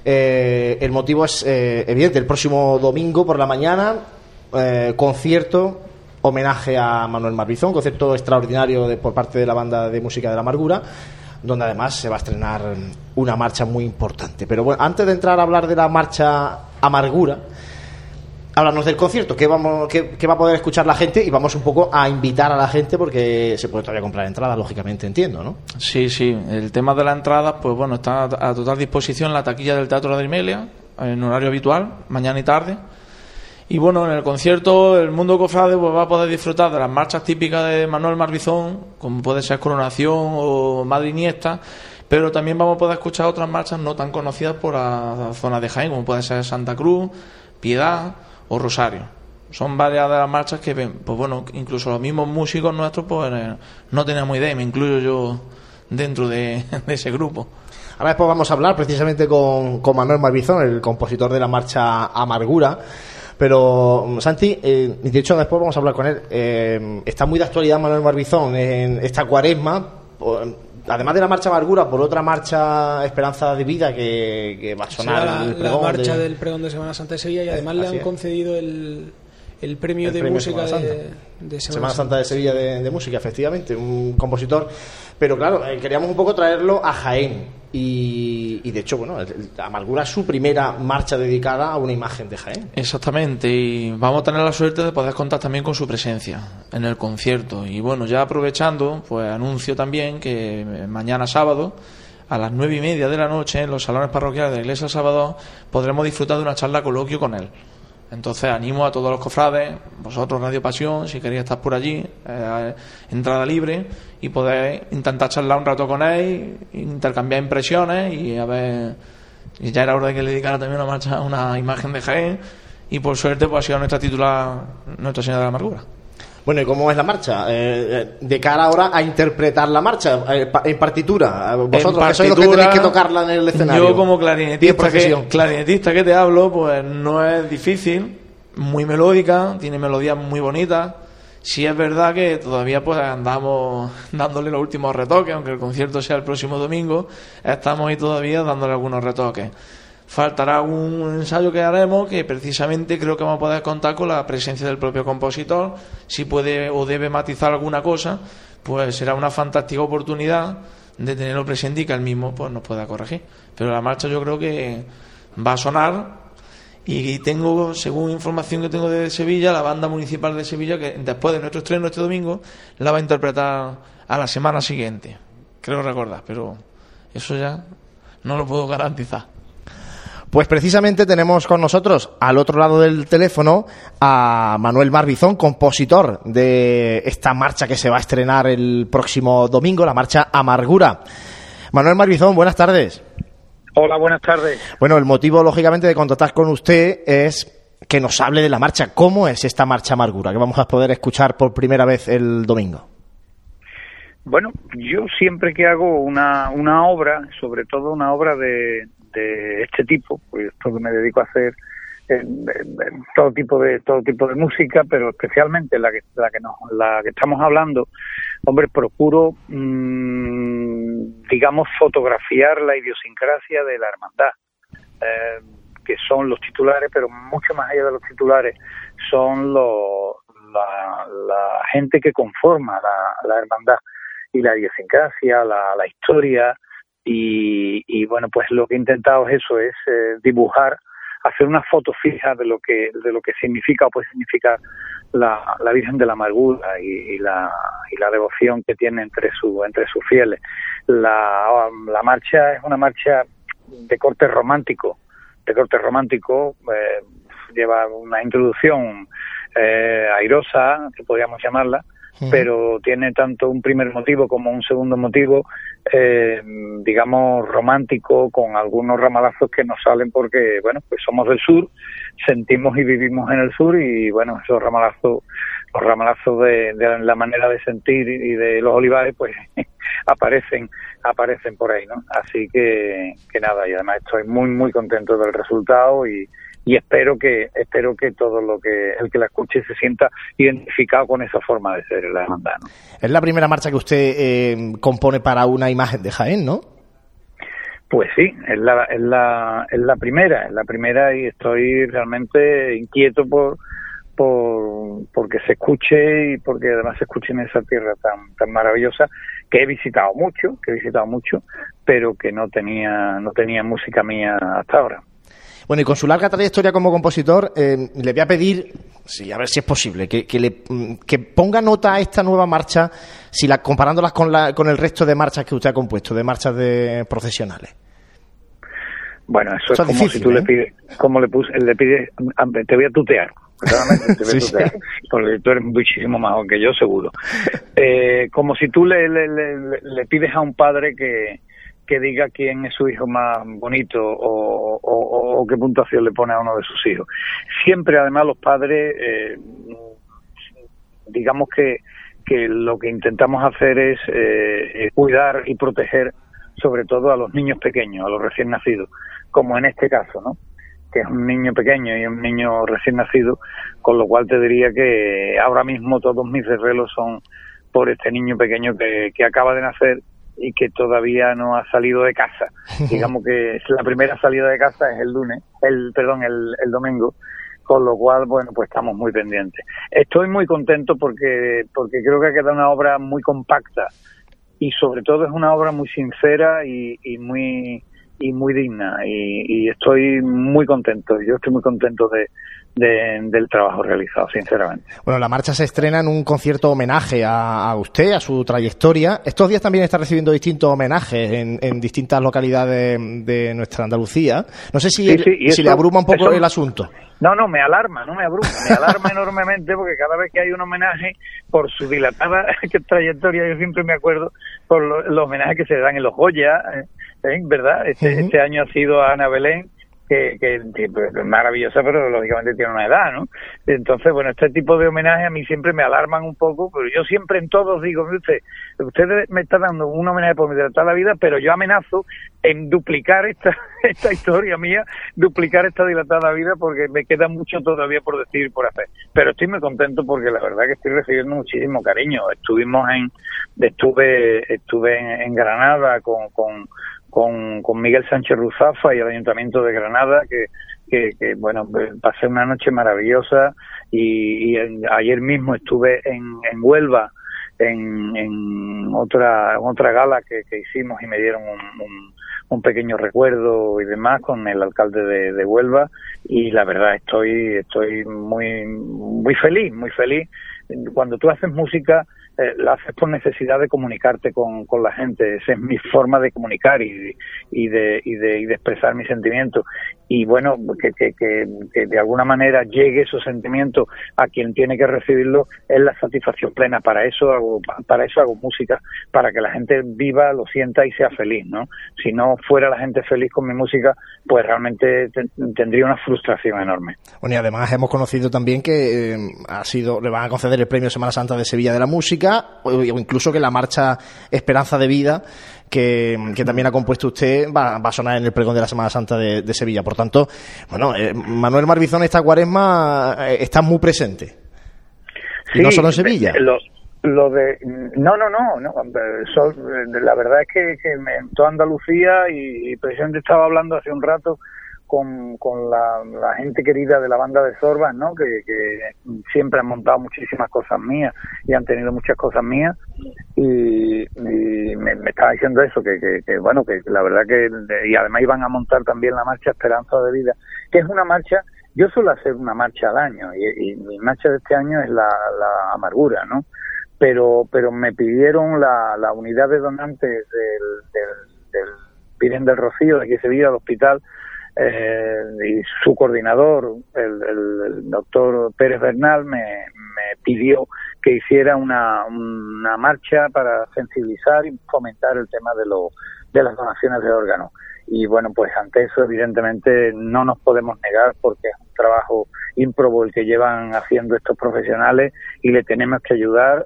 eh, el motivo es eh, evidente, el próximo domingo por la mañana, eh, concierto, homenaje a Manuel Marbizón, concierto extraordinario de- por parte de la banda de música de la amargura donde además se va a estrenar una marcha muy importante. Pero bueno, antes de entrar a hablar de la marcha Amargura, háblanos del concierto, ¿qué, vamos, qué, va a poder escuchar la gente? Y vamos un poco a invitar a la gente porque se puede todavía comprar entradas, lógicamente, entiendo, ¿no? Sí, sí. El tema de la entrada, pues bueno, está a total disposición la taquilla del Teatro de Imelia, en horario habitual, mañana y tarde. Y bueno, en el concierto el mundo cofrade pues, va a poder disfrutar de las marchas típicas de Manuel Marbizón, como puede ser Coronación o Madre Iniesta, pero también vamos a poder escuchar otras marchas no tan conocidas por la zona de Jaén, como puede ser Santa Cruz, Piedad o Rosario. Son varias de las marchas que, pues bueno, incluso los mismos músicos nuestros pues eh, no teníamos idea, y me incluyo yo dentro de, ese grupo. Ahora después vamos a hablar precisamente con, con Manuel Marbizón, el compositor de la marcha Amargura. Pero mm, Santi, eh, de hecho después vamos a hablar con él. eh, está muy de actualidad Manuel Marbizón en esta cuaresma. por- además de la marcha Amargura, por otra marcha Esperanza de Vida que, que va a sonar la, el la pregón marcha de- del pregón de Semana Santa de Sevilla y además le han es. concedido el, el premio El de premio música Semana de, Santa. de Semana, Semana Santa de Sevilla de, de música, efectivamente, un compositor. Pero claro, eh, queríamos un poco traerlo a Jaén. Y, y de hecho, bueno, el- el- Amargura es su primera marcha dedicada a una imagen de Jaén. Exactamente, y vamos a tener la suerte de poder contar también con su presencia en el concierto. Y bueno, ya aprovechando, pues anuncio también que eh, mañana sábado, a las nueve y media de la noche, en los salones parroquiales de la Iglesia del Salvador, podremos disfrutar de una charla coloquio con él. Entonces animo a todos los cofrades, vosotros Radio Pasión, si queréis estar por allí, eh, entrada libre y podéis intentar charlar un rato con él, intercambiar impresiones y a ver, y ya era hora de que le dedicara también una marcha, una imagen de Jaén y por suerte pues ha sido nuestra titular, Nuestra Señora de la Amargura. Bueno, ¿y cómo es la marcha? Eh, eh, de cara ahora a interpretar la marcha eh, pa- en partitura. Eh, Vosotros, En que sois los que tenéis que tocarla en el escenario. Yo como clarinetista que, clarinetista que te hablo, pues no es difícil, muy melódica, tiene melodías muy bonitas. Sí es verdad que todavía pues andamos dándole los últimos retoques, aunque el concierto sea el próximo domingo, estamos ahí todavía dándole algunos retoques. Faltará un ensayo que haremos que precisamente creo que vamos a poder contar con la presencia del propio compositor. Si puede o debe matizar alguna cosa, pues será una fantástica oportunidad de tenerlo presente y que él mismo pues, nos pueda corregir. Pero la marcha yo creo que va a sonar y tengo, según información que tengo de Sevilla, la banda municipal de Sevilla, que después de nuestro estreno este domingo, la va a interpretar a la semana siguiente. Creo recordar, pero eso ya no lo puedo garantizar. Pues precisamente tenemos con nosotros al otro lado del teléfono a Manuel Marbizón, compositor de esta marcha que se va a estrenar el próximo domingo, la marcha Amargura. Manuel Marbizón, buenas tardes. Hola, buenas tardes. Bueno, el motivo, lógicamente, de contactar con usted es que nos hable de la marcha. ¿Cómo es esta marcha Amargura que vamos a poder escuchar por primera vez el domingo? Bueno, yo siempre que hago una, una obra, sobre todo una obra de, de este tipo, pues que me dedico a hacer todo tipo de todo tipo de música, pero especialmente la que la que nos, la que estamos hablando, hombre, procuro mmm, digamos fotografiar la idiosincrasia de la hermandad, eh, que son los titulares, pero mucho más allá de los titulares son los la, la gente que conforma la, la hermandad. Y la idiosincrasia, la, la historia, y, bueno, pues lo que he intentado es eso, es eh, dibujar, hacer una foto fija de lo que de lo que significa o puede significar la, la Virgen de la Amargura y, la, y la devoción que tiene entre su entre sus fieles. La, la marcha es una marcha de corte romántico, de corte romántico, eh, lleva una introducción eh, airosa, que podríamos llamarla, pero tiene tanto un primer motivo como un segundo motivo, eh, digamos, romántico, con algunos ramalazos que nos salen porque, bueno, pues somos del sur, sentimos y vivimos en el sur y, bueno, esos ramalazos, los ramalazos de, de la manera de sentir y de los olivares, pues aparecen, aparecen por ahí, ¿no? Así que, que nada, y además estoy muy, muy contento del resultado y, y espero que espero que todo lo que el que la escuche se sienta identificado con esa forma de ser la hermandad. Es la primera marcha que usted eh, compone para una imagen de Jaén, ¿no? Pues sí, es la, es la, es la primera, es la primera y estoy realmente inquieto por, por porque se escuche y porque además se escuche en esa tierra tan tan maravillosa que he visitado mucho, que he visitado mucho, pero que no tenía no tenía música mía hasta ahora. Bueno, y con su larga trayectoria como compositor, eh, le voy a pedir, sí, a ver si es posible, que, que, le, mm, que ponga nota a esta nueva marcha, si la, comparándolas con, la, con el resto de marchas que usted ha compuesto, de marchas de profesionales. Bueno, eso, es como si tú le ¿eh? pides, como le, puse, le pides, te voy a tutear. Te voy a tutear, porque tú eres muchísimo más que yo, seguro. Eh, como si tú le, le, le, le pides a un padre que, que diga quién es su hijo más bonito o, qué puntuación le pone a uno de sus hijos. Siempre, además, los padres, eh, digamos que, lo que intentamos hacer es eh, cuidar y proteger sobre todo a los niños pequeños, a los recién nacidos, como en este caso, ¿no? que es un niño pequeño y un niño recién nacido, con lo cual te diría que ahora mismo todos mis desvelos son por este niño pequeño que, que acaba de nacer y que todavía no ha salido de casa. Digamos que la primera salida de casa es el lunes, el perdón, el, el domingo, con lo cual, bueno, pues estamos muy pendientes. Estoy muy contento porque porque creo que ha quedado una obra muy compacta y sobre todo es una obra muy sincera y, y muy y muy digna y, y, estoy muy contento. Yo estoy muy contento de, del trabajo realizado, sinceramente. Bueno, la marcha se estrena en un concierto homenaje a, usted, a su trayectoria. Estos días también está recibiendo distintos homenajes en, distintas localidades de, nuestra Andalucía. No sé si, si le abruma un poco el asunto. No, no, me alarma, no me abruma, me alarma enormemente porque cada vez que hay un homenaje por su dilatada trayectoria, yo siempre me acuerdo por los, homenajes que se dan en los Goya, ¿verdad? Este, este año ha sido Ana Belén que, que, pues, es maravillosa, pero lógicamente tiene una edad, ¿no? Entonces, bueno, este tipo de homenajes a mí siempre me alarman un poco, pero yo siempre en todos digo, usted, usted me está dando un homenaje por mi toda la vida, pero yo amenazo en duplicar esta, esta historia mía, duplicar esta dilatada vida, porque me queda mucho todavía por decir y por hacer. Pero estoy muy contento porque la verdad que estoy recibiendo muchísimo cariño. Estuvimos en, estuve, estuve en, Granada con, con con, con Miguel Sánchez Ruzafa y el Ayuntamiento de Granada, que, que, bueno, pasé una noche maravillosa y, ayer mismo estuve en, en Huelva en, en otra otra gala que, hicimos y me dieron un, un, pequeño recuerdo y demás con el alcalde de, de, Huelva. Y la verdad estoy estoy muy muy feliz muy feliz. Cuando tú haces música eh, la haces por necesidad de comunicarte con, con, la gente. Esa es mi forma de comunicar y, y, de, y, de, y de expresar mis sentimientos. Y bueno, que, que, que, de alguna manera llegue esos sentimientos a quien tiene que recibirlo es la satisfacción plena. Para eso hago, para eso hago música, para que la gente viva, lo sienta y sea feliz, ¿no? Si no fuera la gente feliz con mi música, pues realmente tendría una frustración enorme. Bueno, y además hemos conocido también que eh, ha sido, le van a conceder el premio Semana Santa de Sevilla de la Música o incluso que la marcha Esperanza de Vida que, también ha compuesto usted va, a sonar en el pregón de la Semana Santa de, Sevilla. Por tanto, bueno, eh, Manuel Marbizón esta cuaresma eh, está muy presente. no solo en Sevilla. Lo, de no no no, no la verdad es que, que en toda Andalucía y, y presidente estaba hablando hace un rato con, con la, gente querida de la banda de Sorbas, ¿no? Que, siempre han montado muchísimas cosas mías y han tenido muchas cosas mías y, me, estaba diciendo eso, que, que, bueno, que la verdad que y además iban a montar también la marcha Esperanza de Vida, que es una marcha, yo suelo hacer una marcha al año y, mi marcha de este año es la, amargura, ¿no? Pero, pero me pidieron la, la unidad de donantes del, del, del del Rocío, de aquí Sevilla, al hospital, eh, y su coordinador, el, doctor Pérez Bernal, me, me pidió que hiciera una, una, marcha para sensibilizar y fomentar el tema de, lo, de las donaciones de órganos. Y bueno, pues ante eso evidentemente no nos podemos negar porque es un trabajo ímprobo el que llevan haciendo estos profesionales y le tenemos que ayudar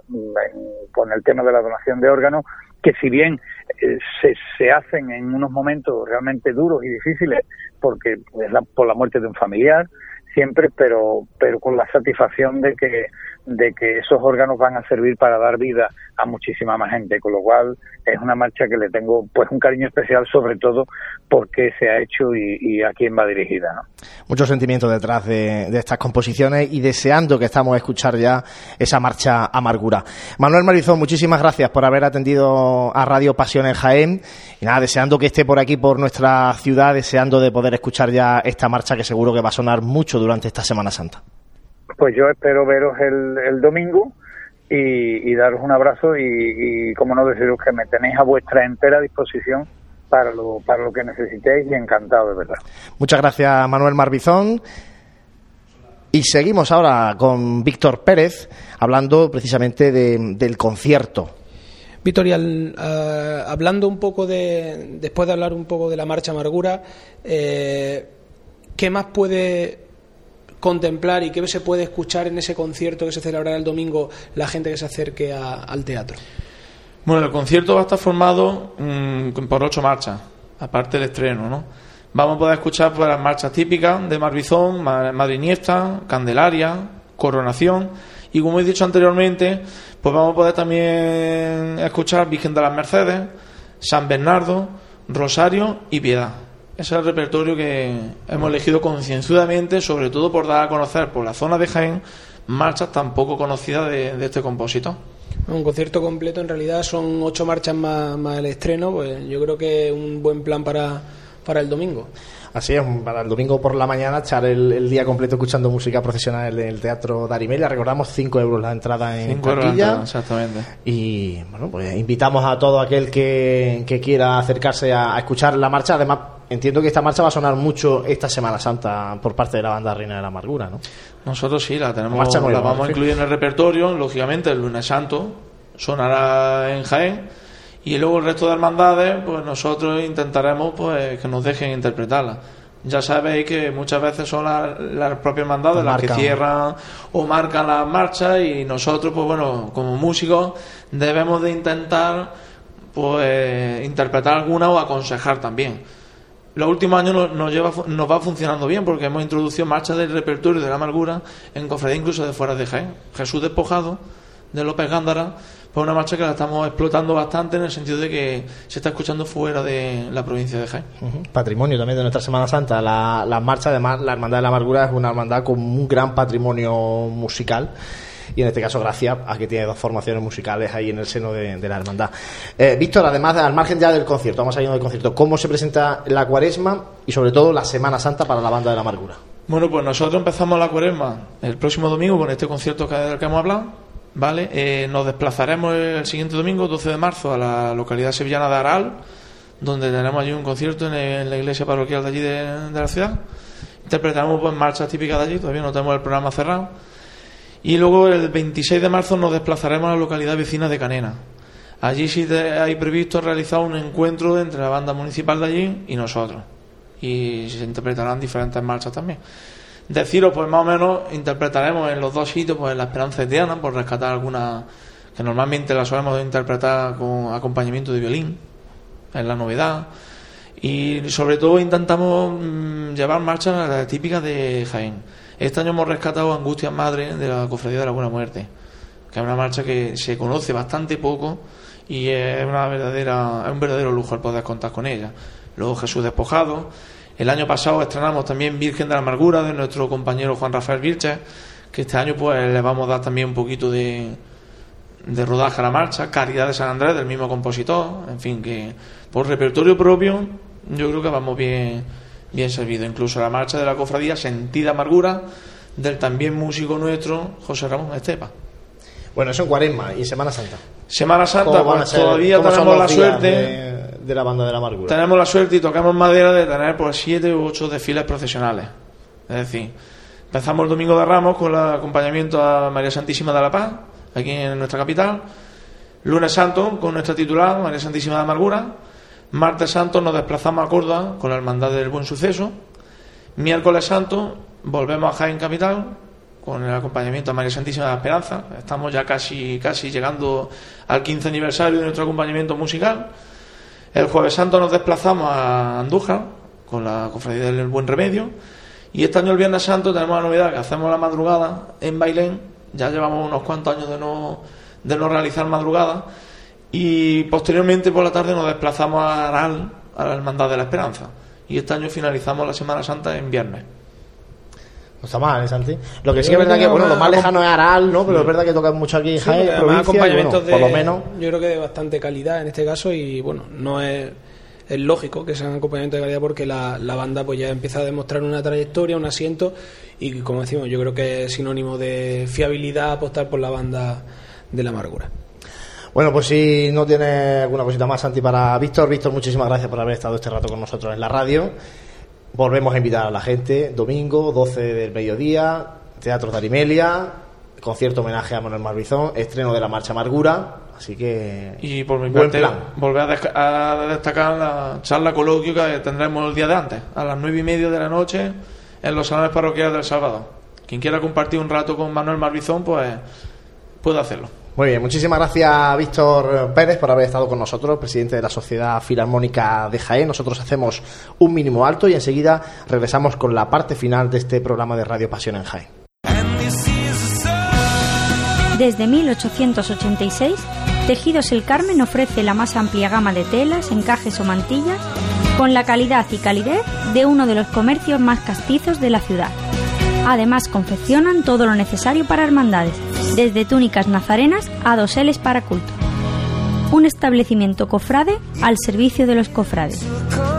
con el tema de la donación de órganos que si bien eh, se, se hacen en unos momentos realmente duros y difíciles porque es la, por la muerte de un familiar siempre pero pero con la satisfacción de que de que esos órganos van a servir para dar vida a muchísima más gente, con lo cual es una marcha que le tengo pues un cariño especial sobre todo porque se ha hecho y, a quién va dirigida. ¿no? Mucho sentimiento detrás de, estas composiciones y deseando que estamos a escuchar ya esa marcha amargura. Manuel Marizón, muchísimas gracias por haber atendido a Radio Pasión en Jaén y nada, deseando que esté por aquí, por nuestra ciudad, deseando de poder escuchar ya esta marcha que seguro que va a sonar mucho durante esta Semana Santa pues yo espero veros el, el domingo y, daros un abrazo y, como no deciros que me tenéis a vuestra entera disposición para lo, para lo que necesitéis y encantado de verdad. Muchas gracias Manuel Marbizón. Y seguimos ahora con Víctor Pérez hablando precisamente del concierto. Víctor, uh, hablando un poco de, después de hablar un poco de la marcha amargura, eh, ¿qué más puede contemplar y qué se puede escuchar en ese concierto que se celebrará el domingo la gente que se acerque al teatro? Bueno, el concierto va a estar formado mm, por ocho marchas, aparte del estreno, ¿no? Vamos a poder escuchar pues, las marchas típicas de Marbizón, Madriniesta, Candelaria, Coronación y como he dicho anteriormente, pues vamos a poder también escuchar Virgen de las Mercedes, San Bernardo, Rosario y Piedad. Ese es el repertorio que hemos elegido concienzudamente, sobre todo por dar a conocer por la zona de Jaén marchas tan poco conocidas de, este compositor. Un concierto completo, en realidad son ocho marchas más, más el estreno, pues yo creo que es un buen plan para, para el domingo. Así es, para el domingo por la mañana echar el, día completo escuchando música profesional en el Teatro Darimella. Recordamos 5 euros la entrada en taquilla. exactamente. Y bueno, pues invitamos a todo aquel que, quiera acercarse a, escuchar la marcha. Además, entiendo que esta marcha va a sonar mucho esta Semana Santa por parte de la banda Reina de la Amargura, ¿no? Nosotros sí, la tenemos, la, vamos a incluir en el repertorio. Lógicamente, el lunes santo sonará en Jaén y luego el resto de hermandades, pues nosotros intentaremos pues que nos dejen interpretarla. Ya sabéis que muchas veces son las, propias hermandades las que cierran o marcan las marchas y nosotros, pues bueno, como músicos debemos de intentar pues interpretar alguna o aconsejar también. Los últimos años nos, lleva, nos va funcionando bien porque hemos introducido marchas del repertorio de la amargura en cofradía incluso de fuera de Jaén. Jesús despojado de López Gándara, pues una marcha que la estamos explotando bastante en el sentido de que se está escuchando fuera de la provincia de Jaén. Patrimonio también de nuestra Semana Santa. La, la marcha, además, la Hermandad de la Amargura es una hermandad con un gran patrimonio musical. Y en este caso, gracias a que tiene dos formaciones musicales ahí en el seno de, la hermandad. Eh, Víctor, además, al margen ya del concierto, vamos ir del concierto, ¿cómo se presenta la cuaresma y sobre todo la Semana Santa para la banda de la Amargura? Bueno, pues nosotros empezamos la cuaresma el próximo domingo con este concierto del que hemos hablado. ¿vale? Eh, nos desplazaremos el siguiente domingo, 12 de marzo, a la localidad sevillana de Aral, donde tenemos allí un concierto en, en la iglesia parroquial de allí de, de la ciudad. Interpretaremos pues, marchas típicas de allí, todavía no tenemos el programa cerrado. Y luego el 26 de marzo nos desplazaremos a la localidad vecina de Canena. Allí sí hay previsto realizar un encuentro entre la banda municipal de allí y nosotros. Y se interpretarán diferentes marchas también. Deciros, pues más o menos interpretaremos en los dos sitios, pues la Esperanza Eterna, por rescatar algunas que normalmente las solemos interpretar con acompañamiento de violín, es la novedad. Y sobre todo intentamos mm, llevar marchas típicas de Jaén. Este año hemos rescatado Angustias Madre de la Cofradía de la Buena Muerte, que es una marcha que se conoce bastante poco y es una verdadera es un verdadero lujo el poder contar con ella. Luego Jesús despojado. El año pasado estrenamos también Virgen de la Amargura de nuestro compañero Juan Rafael Virches, que este año pues le vamos a dar también un poquito de, de rodaje a la marcha, Caridad de San Andrés del mismo compositor, en fin, que por repertorio propio yo creo que vamos bien, bien servidos. Incluso la marcha de la cofradía Sentida Amargura del también músico nuestro José Ramón Estepa. Bueno, eso en cuaresma y Semana Santa. Semana Santa, ¿Cómo van a pues ser- todavía tenemos la suerte. de, de la banda de la Amargura? Tenemos la suerte y tocamos madera de tener por siete u ocho desfiles procesionales. Es decir, empezamos el domingo de Ramos con el acompañamiento a María Santísima de la Paz, aquí en nuestra capital. Lunes Santo con nuestra titular, María Santísima de Amargura. Martes Santo nos desplazamos a Córdoba con la Hermandad del Buen Suceso. Miércoles Santo volvemos a Jaén Capital con el acompañamiento a María Santísima de la Esperanza. Estamos ya casi, casi llegando al 15 aniversario de nuestro acompañamiento musical. El Jueves Santo nos desplazamos a Andújar con la Cofradía del Buen Remedio. Y este año, el Viernes Santo, tenemos la novedad que hacemos la madrugada en Bailén. Ya llevamos unos cuantos años de no, de no realizar madrugada. Y posteriormente, por la tarde, nos desplazamos a Aral, a la Hermandad de la Esperanza. Y este año finalizamos la Semana Santa en viernes. No está mal, ¿eh, Santi? Lo que sí que es verdad que, que bueno, lo más lejano es Aral, ¿no? Pero es verdad que toca mucho aquí en Sí, Jaén, y, bueno, acompañamientos por lo de- menos. Yo creo que de bastante calidad en este caso y bueno, no es, es lógico que sean acompañamientos de calidad porque la, la banda pues ya empieza a demostrar una trayectoria, un asiento y como decimos, yo creo que es sinónimo de fiabilidad apostar por la banda de la amargura. Bueno, pues si no tiene alguna cosita más, Santi, para Víctor. Víctor, muchísimas gracias por haber estado este rato con nosotros en la radio. Volvemos a invitar a la gente, domingo, 12 del mediodía, Teatro de Arimelia, concierto homenaje a Manuel Marbizón, estreno de la Marcha Amargura, así que... Y por mi buen parte, plan. volver a, destacar la charla coloquio que tendremos el día de antes, a las nueve y media de la noche, en los salones parroquiales del Salvador. Quien quiera compartir un rato con Manuel Marbizón, pues puede hacerlo. Muy bien, muchísimas gracias Víctor Pérez por haber estado con nosotros, presidente de la Sociedad Filarmónica de Jaén. Nosotros hacemos un mínimo alto y enseguida regresamos con la parte final de este programa de Radio Pasión en Jaén. Desde 1886, Tejidos El Carmen ofrece la más amplia gama de telas, encajes o mantillas con la calidad y calidez de uno de los comercios más castizos de la ciudad. Además, confeccionan todo lo necesario para hermandades, desde túnicas nazarenas a doseles para culto. Un establecimiento cofrade al servicio de los cofrades.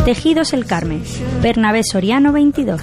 Tejidos El Carmen, Bernabé Soriano 22.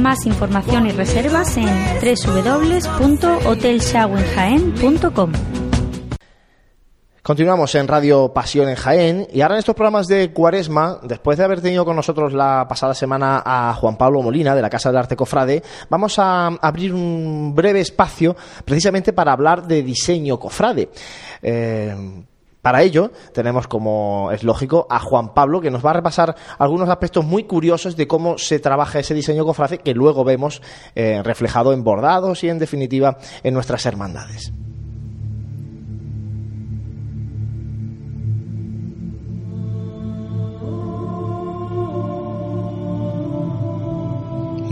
Más información y reservas en www.hotelshawenjaen.com. Continuamos en Radio Pasión en Jaén y ahora en estos programas de Cuaresma, después de haber tenido con nosotros la pasada semana a Juan Pablo Molina de la Casa del Arte Cofrade, vamos a abrir un breve espacio precisamente para hablar de diseño cofrade. Eh, para ello, tenemos como es lógico a Juan Pablo que nos va a repasar algunos aspectos muy curiosos de cómo se trabaja ese diseño cofrade que luego vemos eh, reflejado en bordados y en definitiva en nuestras hermandades.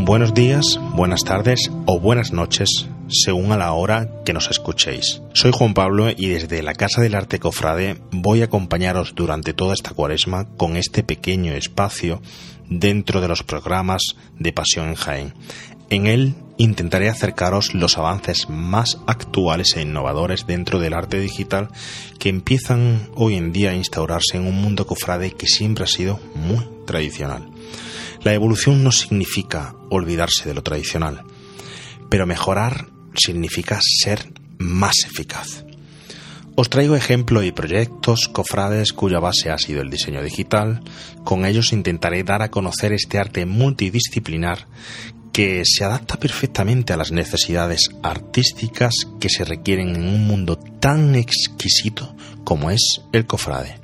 Buenos días, buenas tardes o buenas noches, según a la hora que nos escuchéis. Soy Juan Pablo y desde la Casa del Arte Cofrade voy a acompañaros durante toda esta cuaresma con este pequeño espacio dentro de los programas de Pasión en Jaén. En él intentaré acercaros los avances más actuales e innovadores dentro del arte digital que empiezan hoy en día a instaurarse en un mundo cofrade que siempre ha sido muy tradicional. La evolución no significa olvidarse de lo tradicional, pero mejorar significa ser más eficaz. Os traigo ejemplos y proyectos cofrades cuya base ha sido el diseño digital. Con ellos intentaré dar a conocer este arte multidisciplinar que se adapta perfectamente a las necesidades artísticas que se requieren en un mundo tan exquisito como es el cofrade.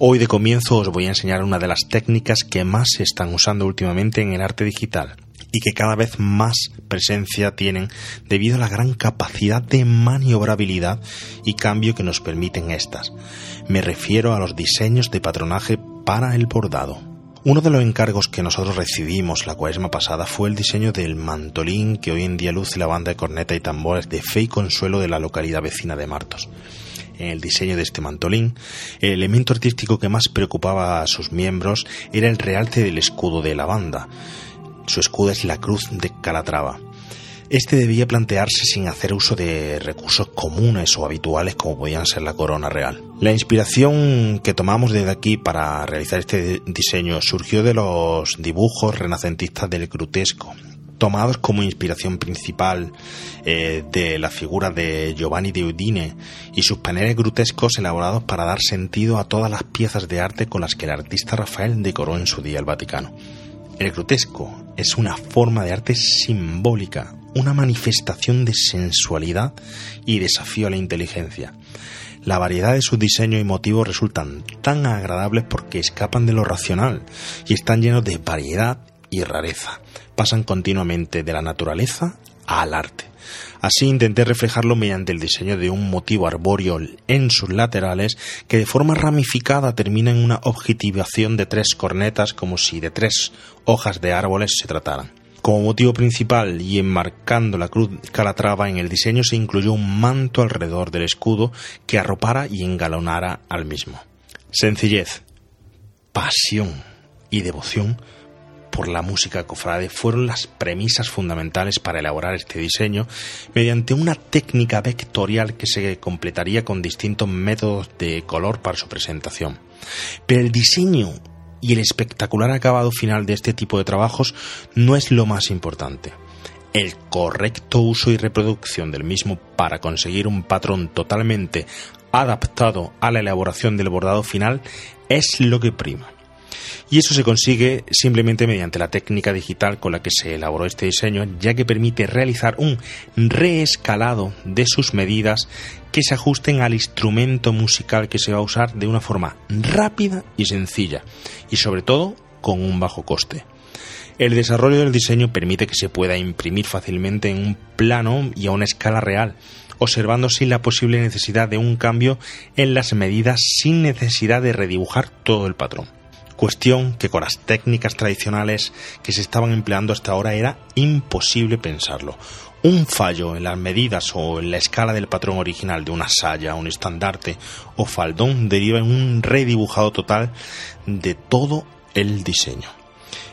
Hoy de comienzo os voy a enseñar una de las técnicas que más se están usando últimamente en el arte digital y que cada vez más presencia tienen debido a la gran capacidad de maniobrabilidad y cambio que nos permiten estas. Me refiero a los diseños de patronaje para el bordado. Uno de los encargos que nosotros recibimos la cuaresma pasada fue el diseño del mantolín que hoy en día luce la banda de corneta y tambores de Fe y Consuelo de la localidad vecina de Martos en el diseño de este mantolín, el elemento artístico que más preocupaba a sus miembros era el realce del escudo de la banda. Su escudo es la cruz de Calatrava. Este debía plantearse sin hacer uso de recursos comunes o habituales como podían ser la corona real. La inspiración que tomamos desde aquí para realizar este diseño surgió de los dibujos renacentistas del grutesco, tomados como inspiración principal eh, de la figura de Giovanni de Udine y sus paneles grotescos elaborados para dar sentido a todas las piezas de arte con las que el artista Rafael decoró en su día el Vaticano. El grotesco es una forma de arte simbólica, una manifestación de sensualidad y desafío a la inteligencia. La variedad de sus diseños y motivos resultan tan agradables porque escapan de lo racional y están llenos de variedad y rareza. Pasan continuamente de la naturaleza al arte. Así intenté reflejarlo mediante el diseño de un motivo arbóreo en sus laterales que de forma ramificada termina en una objetivación de tres cornetas como si de tres hojas de árboles se trataran. Como motivo principal y enmarcando la cruz calatrava en el diseño se incluyó un manto alrededor del escudo que arropara y engalonara al mismo. Sencillez, pasión y devoción por la música cofrade fueron las premisas fundamentales para elaborar este diseño mediante una técnica vectorial que se completaría con distintos métodos de color para su presentación. Pero el diseño y el espectacular acabado final de este tipo de trabajos no es lo más importante. El correcto uso y reproducción del mismo para conseguir un patrón totalmente adaptado a la elaboración del bordado final es lo que prima. Y eso se consigue simplemente mediante la técnica digital con la que se elaboró este diseño, ya que permite realizar un reescalado de sus medidas que se ajusten al instrumento musical que se va a usar de una forma rápida y sencilla, y sobre todo con un bajo coste. El desarrollo del diseño permite que se pueda imprimir fácilmente en un plano y a una escala real, observando sin la posible necesidad de un cambio en las medidas sin necesidad de redibujar todo el patrón cuestión que con las técnicas tradicionales que se estaban empleando hasta ahora era imposible pensarlo. Un fallo en las medidas o en la escala del patrón original de una saya, un estandarte o faldón deriva en un redibujado total de todo el diseño.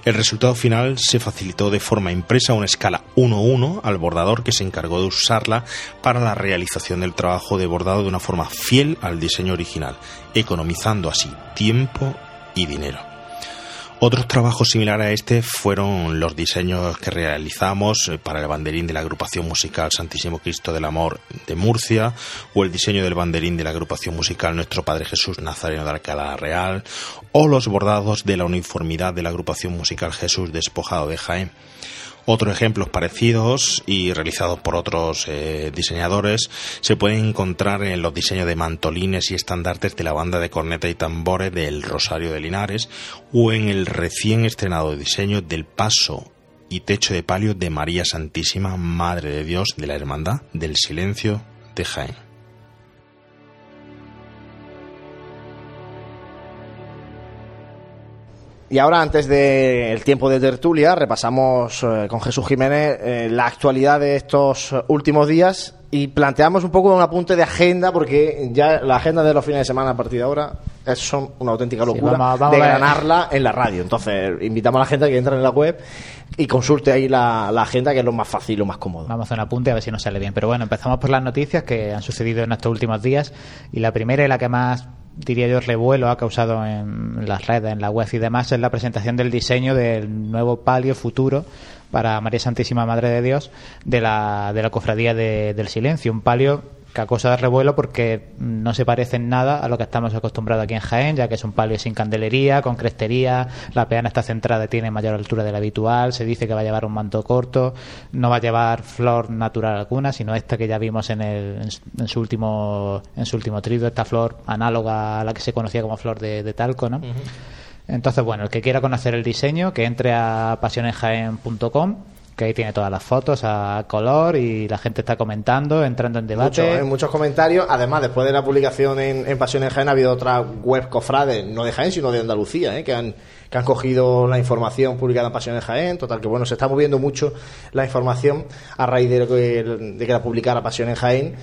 El resultado final se facilitó de forma impresa una escala 1-1 al bordador que se encargó de usarla para la realización del trabajo de bordado de una forma fiel al diseño original, economizando así tiempo y dinero. Otros trabajos similares a este fueron los diseños que realizamos eh, para el banderín de la agrupación musical Santísimo Cristo del Amor de Murcia o el diseño del banderín de la agrupación musical Nuestro Padre Jesús Nazareno de Alcalá Real o los bordados de la uniformidad de la agrupación musical Jesús Despojado de Jaén. Otros ejemplos parecidos y realizados por otros eh, diseñadores se pueden encontrar en los diseños de mantolines y estandartes de la banda de corneta y tambores del Rosario de Linares o en el recién estrenado diseño del paso y techo de palio de María Santísima, Madre de Dios de la Hermandad del Silencio de Jaén. Y ahora, antes del tiempo de tertulia, repasamos eh, con Jesús Jiménez eh, la actualidad de estos últimos días y planteamos un poco un apunte de agenda, porque ya la agenda de los fines de semana a partir de ahora es son una auténtica locura de ganarla en la radio. Entonces, invitamos a la gente a que entre en la web y consulte ahí la, la, agenda, que es lo más fácil, lo más cómodo. Vamos a hacer un apunte a ver si nos sale bien. Pero bueno, empezamos por las noticias que han sucedido en estos últimos días. Y la primera y la que más diría yo, revuelo ha causado en las redes, en la web y demás, es la presentación del diseño del nuevo palio futuro para María Santísima Madre de Dios de la, de la Cofradía del Silencio. Un palio que cosa de revuelo porque no se parece en nada a lo que estamos acostumbrados aquí en Jaén, ya que es un palio sin candelería, con crestería, la peana está centrada, tiene mayor altura de la habitual, se dice que va a llevar un manto corto, no va a llevar flor natural alguna, sino esta que ya vimos en, el, en, su último en su último trido, esta flor análoga a la que se conocía como flor de, talco, ¿no? Entonces, bueno, el que quiera conocer el diseño, que entre a pasionesjaen.com que ahí tiene todas las fotos a color y la gente está comentando, entrando en debate. Mucho, ¿eh? muchos comentarios. Además, después de la publicación en, en Pasiones Jaén, ha habido otras web cofrades, no de Jaén, sino de Andalucía, ¿eh? que han que han cogido la información publicada en Pasiones Jaén. Total, que bueno, se está moviendo mucho la información a raíz de, que, de que la publicara Pasiones Jaén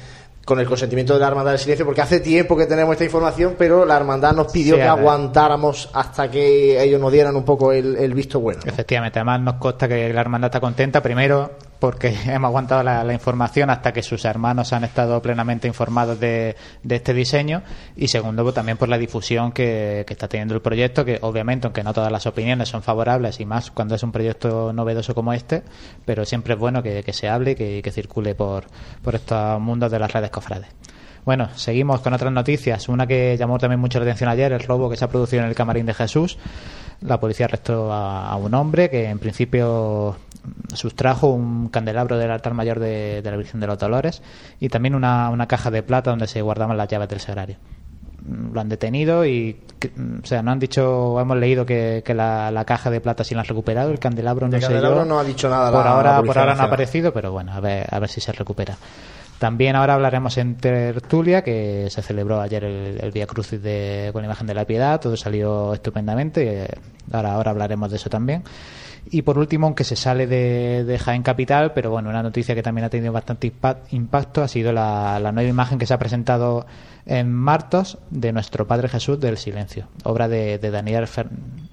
con el consentimiento de la Hermandad del Silencio, porque hace tiempo que tenemos esta información, pero la Hermandad nos pidió que aguantáramos hasta que ellos nos dieran un poco el, el visto bueno. Efectivamente, además nos consta que la Hermandad está contenta, primero porque hemos aguantado la, información hasta que sus hermanos han estado plenamente informados de, este diseño. Y segundo pues, también por la difusión que, está teniendo el proyecto que obviamente aunque no todas las opiniones son favorables y más cuando es un proyecto novedoso como este pero siempre es bueno que, se hable y que, circule por, por estos mundos de las redes cofrades bueno, seguimos con otras noticias. Una que llamó también mucho la atención ayer, el robo que se ha producido en el camarín de Jesús. La policía arrestó a, un hombre que en principio sustrajo un candelabro del altar mayor de, la Virgen de los Dolores y también una, una, caja de plata donde se guardaban las llaves del sagrario. Mm, lo han detenido y, o sea, no han dicho, hemos leído que, la, caja de plata sí la han recuperado, el candelabro no sé candelabro no ha dicho nada. Por ahora, por ahora no ha aparecido, pero bueno, a ver, a ver si se recupera. También ahora hablaremos en tertulia, que se celebró ayer el, el Vía Crucis de, con la imagen de la piedad, todo salió estupendamente, ahora, ahora hablaremos de eso también. Y por último, aunque se sale de, Jaén Capital, pero bueno, una noticia que también ha tenido bastante impacto ha sido la, nueva imagen que se ha presentado en Martos de nuestro Padre Jesús del Silencio, obra de, Daniel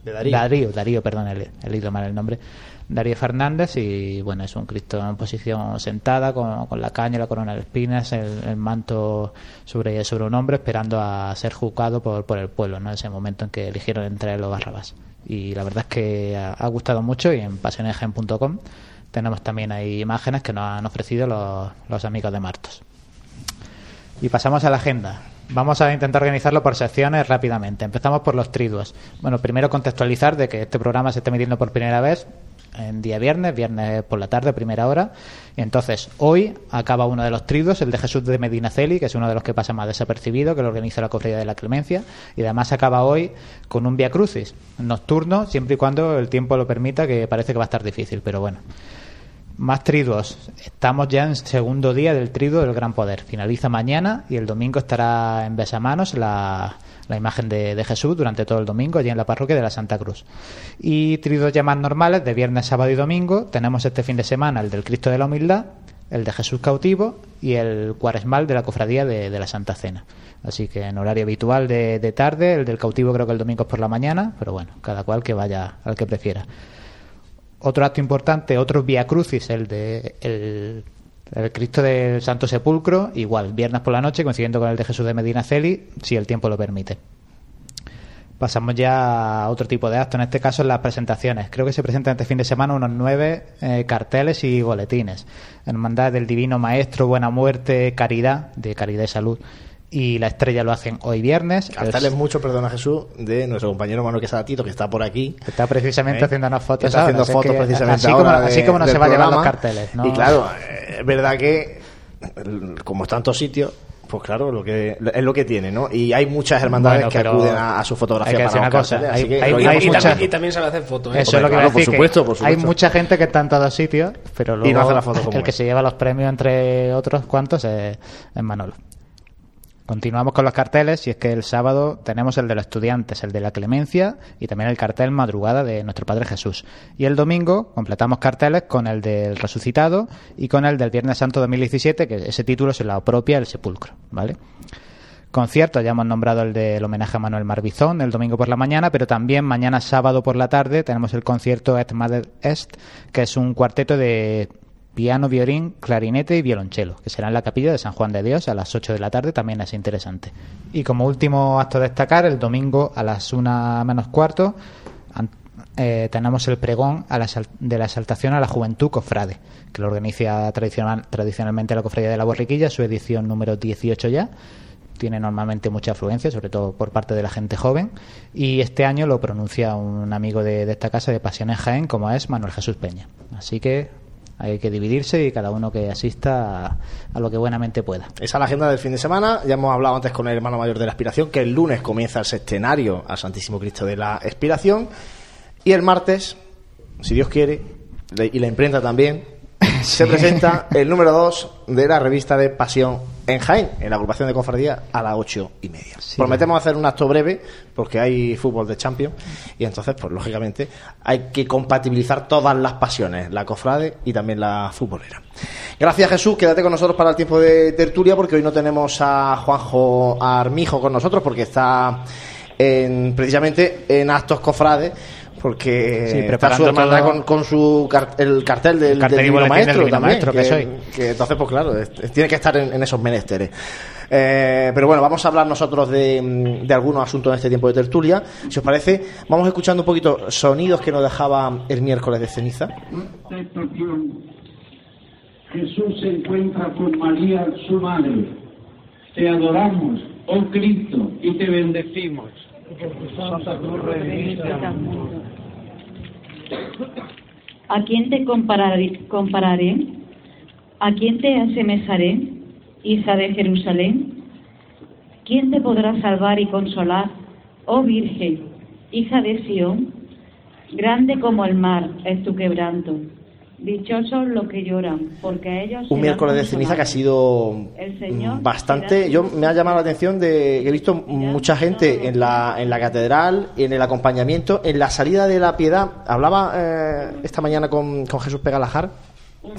de Darío. Darío, perdón, he, he leído mal el nombre. Darío Fernández y bueno, es un Cristo en posición sentada con, la caña, la corona de espinas, el, manto sobre, sobre un hombre esperando a ser juzgado por, por el pueblo, ¿no? Ese momento en que eligieron entre los Barrabás y la verdad es que ha, gustado mucho y en pasionesgen.com tenemos también ahí imágenes que nos han ofrecido los, los amigos de Martos. Y pasamos a la agenda. Vamos a intentar organizarlo por secciones rápidamente. Empezamos por los triduos. Bueno, primero contextualizar de que este programa se está emitiendo por primera vez en día viernes, viernes por la tarde, primera hora. Y entonces, hoy acaba uno de los tridos, el de Jesús de Medinaceli, que es uno de los que pasa más desapercibido, que lo organiza la Cofradía de la Clemencia. Y además acaba hoy con un Via Crucis nocturno, siempre y cuando el tiempo lo permita, que parece que va a estar difícil, pero bueno. Más triduos. Estamos ya en segundo día del trido del Gran Poder. Finaliza mañana y el domingo estará en Besamanos la la imagen de, Jesús durante todo el domingo allí en la parroquia de la Santa Cruz. Y tridos ya más normales de viernes, sábado y domingo. Tenemos este fin de semana el del Cristo de la Humildad, el de Jesús cautivo y el cuaresmal de la cofradía de, de la Santa Cena. Así que en horario habitual de, de tarde, el del cautivo creo que el domingo es por la mañana, pero bueno, cada cual que vaya al que prefiera. Otro acto importante, otro Via Crucis, el de el, Cristo del Santo Sepulcro, igual, viernes por la noche, coincidiendo con el de Jesús de Medina Celi, si el tiempo lo permite. Pasamos ya a otro tipo de acto, en este caso las presentaciones. Creo que se presentan este fin de semana unos nueve eh, carteles y boletines. Hermandad del Divino Maestro, Buena Muerte, Caridad, de Caridad y Salud. Y la estrella lo hacen hoy viernes. Carteles mucho, perdona Jesús, de nuestro compañero Manuel Quesadatito, que está por aquí. Está precisamente ¿Eh? haciendo unas fotos. Está haciendo ahora, así fotos que precisamente así ahora Como, de- así como no se va a llevar los programa. carteles. ¿no? Y claro, es verdad que, como es tantos sitios, pues claro, lo que es lo que tiene, ¿no? Y hay muchas hermandades Bueno, que acuden a, a su fotografía hay que para una cosa, carteles, hay- que hay- Y, también, y también se le hacen fotos. ¿eh? Eso es lo que claro, iba a decir, por que supuesto, por Hay supuesto. mucha gente que está en todos sitios, pero luego no hace la foto como el que él. se lleva los premios entre otros cuantos es, es Manolo. Continuamos con los carteles y es que el sábado tenemos el de los estudiantes, el de la clemencia y también el cartel madrugada de nuestro Padre Jesús. Y el domingo completamos carteles con el del resucitado y con el del Viernes Santo 2017, que ese título se lo apropia el sepulcro, ¿vale? Concierto, ya hemos nombrado el del homenaje a Manuel Marbizón el domingo por la mañana, pero también mañana sábado por la tarde tenemos el concierto Et Mater Est, que es un cuarteto de piano, violín, clarinete y violonchelo, que será en la capilla de San Juan de Dios a las 8 de la tarde, también es interesante. Y como último acto a destacar, el domingo a las 1 menos cuarto eh, tenemos el pregón a la de la exaltación a la juventud cofrade, que lo organiza tradicional- tradicionalmente la Cofradía de la Borriquilla, su edición número 18 ya. Tiene normalmente mucha afluencia, sobre todo por parte de la gente joven. Y este año lo pronuncia un amigo de, de esta casa de Pasión en Jaén, como es Manuel Jesús Peña. Así que hay que dividirse y cada uno que asista a, a lo que buenamente pueda. Esa es la agenda del fin de semana. Ya hemos hablado antes con el hermano mayor de la Expiración, que el lunes comienza el sextenario al Santísimo Cristo de la Expiración. Y el martes, si Dios quiere, y la imprenta también, se presenta el número 2 de la revista de Pasión en Jaén, en la agrupación de cofradía, a las ocho y media. Prometemos hacer un acto breve, porque hay fútbol de Champions, y entonces, pues lógicamente, hay que compatibilizar todas las pasiones, la cofrade y también la futbolera. Gracias Jesús, quédate con nosotros para el tiempo de tertulia, porque hoy no tenemos a Juanjo Armijo con nosotros, porque está en, precisamente en actos cofrades porque Sí, está su hermandad todo- con, con su car- el cartel del, El cartel del del maestro Divino también, Maestro, que soy. que entonces pues claro tiene que estar en, en esos menesteres Eh, pero bueno vamos a hablar nosotros de, mm, de algunos asuntos en este tiempo de tertulia si os parece vamos escuchando un poquito sonidos que nos dejaba el miércoles de ceniza estación, Jesús se encuentra con María, su madre. Te adoramos, oh Cristo, y te bendecimos. ¿A quién te compararé, compararé? ¿A quién te asemejaré, hija de Jerusalén? ¿Quién te podrá salvar y consolar, oh Virgen, hija de Sión? Grande como el mar es tu quebranto. Dichosos los que lloran, porque a ellos un miércoles de ceniza que ha sido El mm, bastante. yo me ha llamado la atención de que he visto mucha gente en la en la catedral en el acompañamiento en la salida de la piedad. Hablaba eh, esta mañana con, con Jesús Pegalajar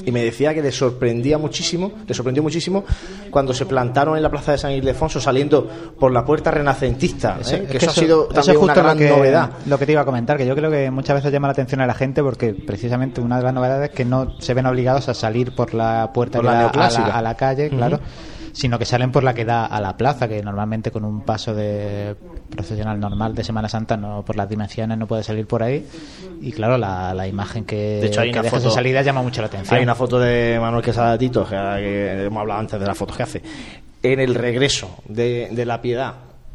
y me decía que le sorprendía muchísimo le sorprendió muchísimo cuando se plantaron en la plaza de San Ildefonso saliendo por la puerta renacentista Eso- ¿eh? es que eso ha sido eso también una gran que, novedad. Lo que te iba a comentar, que yo creo que muchas veces llama la atención a la gente porque precisamente una de las novedades es que no se ven obligados a salir por la puerta Por la a, la, a la calle, claro, sino que salen por la que da a la plaza, que normalmente con un paso de procesional normal de Semana Santa, no por las dimensiones, no puede salir por ahí. Y claro, la, la imagen que, De hecho, hay que una deja esa foto- salida llama mucho la atención. Hay una foto de Manuel Quesada Tito, que, que hemos hablado antes de las fotos que hace, en el regreso de, de la piedad,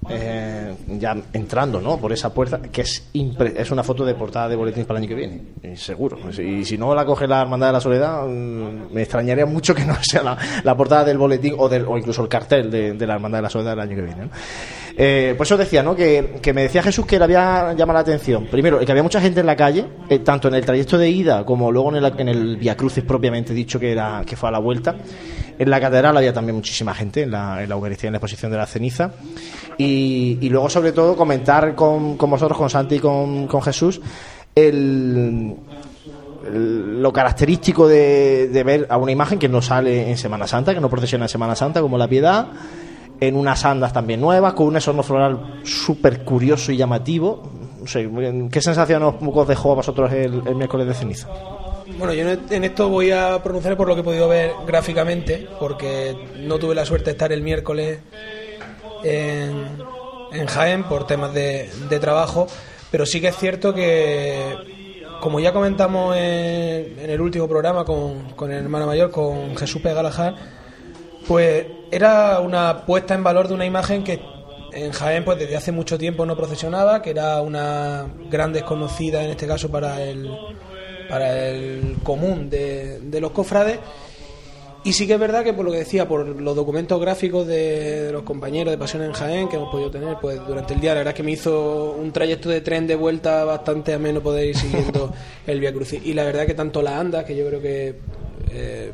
eh, ya entrando ¿no? por esa puerta, que es, impre- es una foto de portada de boletín para el año que viene, eh, seguro. Y si no la coge la Hermandad de la Soledad, mm, me extrañaría mucho que no sea la, la portada del boletín o, del, o incluso el cartel de, de la Hermandad de la Soledad del año que viene. ¿no? Eh, por eso decía, ¿no? Que, me decía Jesús que le había llamado la atención. Primero, que había mucha gente en la calle, eh, tanto en el trayecto de ida como luego en el, en el Via Crucis propiamente dicho que era fue a la vuelta. En la catedral había también muchísima gente en la, en Eucaristía, en la exposición de la ceniza. Y, luego, sobre todo, comentar con, vosotros, con Santi y con, Jesús, el, el- lo característico de, de ver a una imagen que no sale en Semana Santa, que no procesiona en Semana Santa, como la Piedad, en unas andas también nuevas, con un esorno floral súper curioso y llamativo. No sé, ¿qué sensación os, dejó a vosotros el, miércoles de ceniza? Bueno, yo en en esto voy a pronunciar por lo que he podido ver gráficamente, porque no tuve la suerte de estar el miércoles en, Jaén por temas de, de trabajo, pero sí que es cierto que, como ya comentamos en, en el último programa con, con el hermano mayor, con Jesús P. Galajar, pues era una puesta en valor de una imagen que en Jaén pues desde hace mucho tiempo no procesionaba, que era una gran desconocida en este caso para el, para el común de, de los cofrades. Y sí que es verdad que por lo que decía, por los documentos gráficos de, de los compañeros de Pasión en Jaén que hemos podido tener pues durante el día, la verdad es que me hizo un trayecto de tren de vuelta bastante ameno poder ir siguiendo el Via Crucis. Y la verdad que tanto las andas, que yo creo que eh,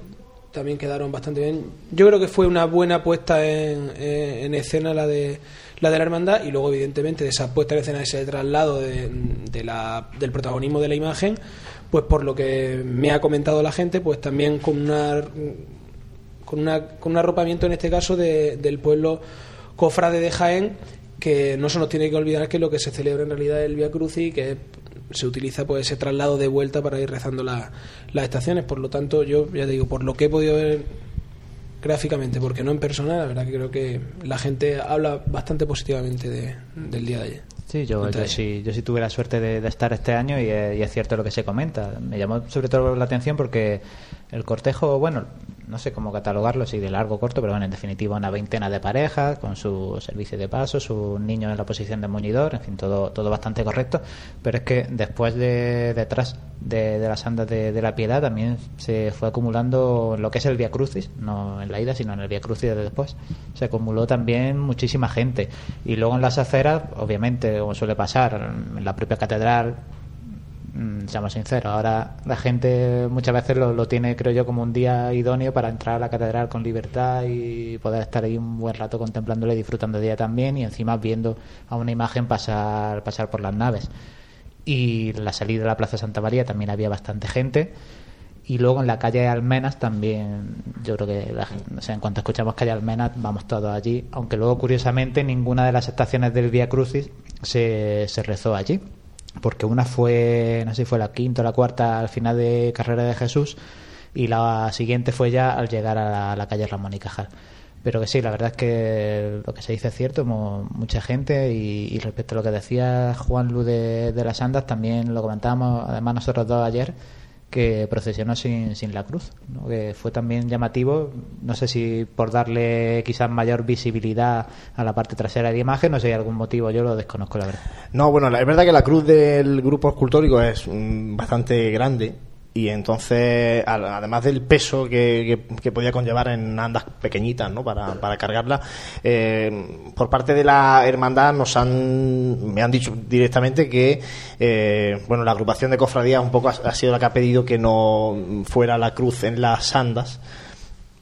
también quedaron bastante bien. Yo creo que fue una buena puesta en, en- en escena la de la de la hermandad y luego evidentemente de esa puesta en escena ese traslado de, de la, del protagonismo de la imagen pues por lo que me ha comentado la gente pues también con una con, una, con un arropamiento en este caso de- del pueblo cofrade de Jaén que no se nos tiene que olvidar que lo que se celebra en realidad es el Via Crucis que se utiliza pues ese traslado de vuelta para ir rezando la- las estaciones. Por lo tanto yo ya te digo por lo que he podido ver gráficamente porque no en persona la verdad que creo que la gente habla bastante positivamente de- del día de ayer. Sí, yo, yo sí, yo sí tuve la suerte de, de estar este año y, eh, y es cierto lo que se comenta. Me llamó sobre todo la atención porque el cortejo, bueno, no sé cómo catalogarlo, si de largo o corto, pero bueno, en definitiva una veintena de parejas con su servicio de paso, sus niños en la posición de muñidor, en fin, todo, todo bastante correcto. Pero es que después de detrás de, las andas de, la piedad también se fue acumulando lo que es el Via Crucis, no en la ida, sino en el Via Crucis de después. Se acumuló también muchísima gente. Y luego en las aceras, obviamente, como suele pasar, en la propia catedral, seamos sinceros, ahora la gente muchas veces lo, lo tiene, creo yo, como un día idóneo para entrar a la catedral con libertad y poder estar ahí un buen rato contemplándola y disfrutando de ella también y encima viendo a una imagen pasar, pasar por las naves. Y la salida de la Plaza Santa María también había bastante gente. Y luego en la calle Almenas también, yo creo que la o en cuanto escuchamos calle Almenas, vamos todos allí. Aunque luego, curiosamente, ninguna de las estaciones del Vía Crucis se, se rezó allí. Porque una fue, no sé si fue la quinta o la cuarta al final de Carrera de Jesús. Y la siguiente fue ya al llegar a la, calle Ramón y Cajal. Pero que sí, la verdad es que lo que se dice es cierto, mucha gente y, respecto a lo que decía Juan Lu de, de las Andas, también lo comentábamos además nosotros dos ayer, que procesionó sin, sin la cruz, ¿no? que fue también llamativo, no sé si por darle quizás mayor visibilidad a la parte trasera de la imagen, no sé si hay algún motivo, yo lo desconozco la verdad. No, bueno, la- es verdad que la cruz del grupo escultórico es mm, bastante grande y entonces, además del peso que, podía conllevar en andas pequeñitas, ¿no? Para, para cargarla, eh, por parte de la hermandad nos han, me han dicho directamente que, eh, bueno, la agrupación de cofradías un poco ha sido la que ha pedido que no fuera la cruz en las andas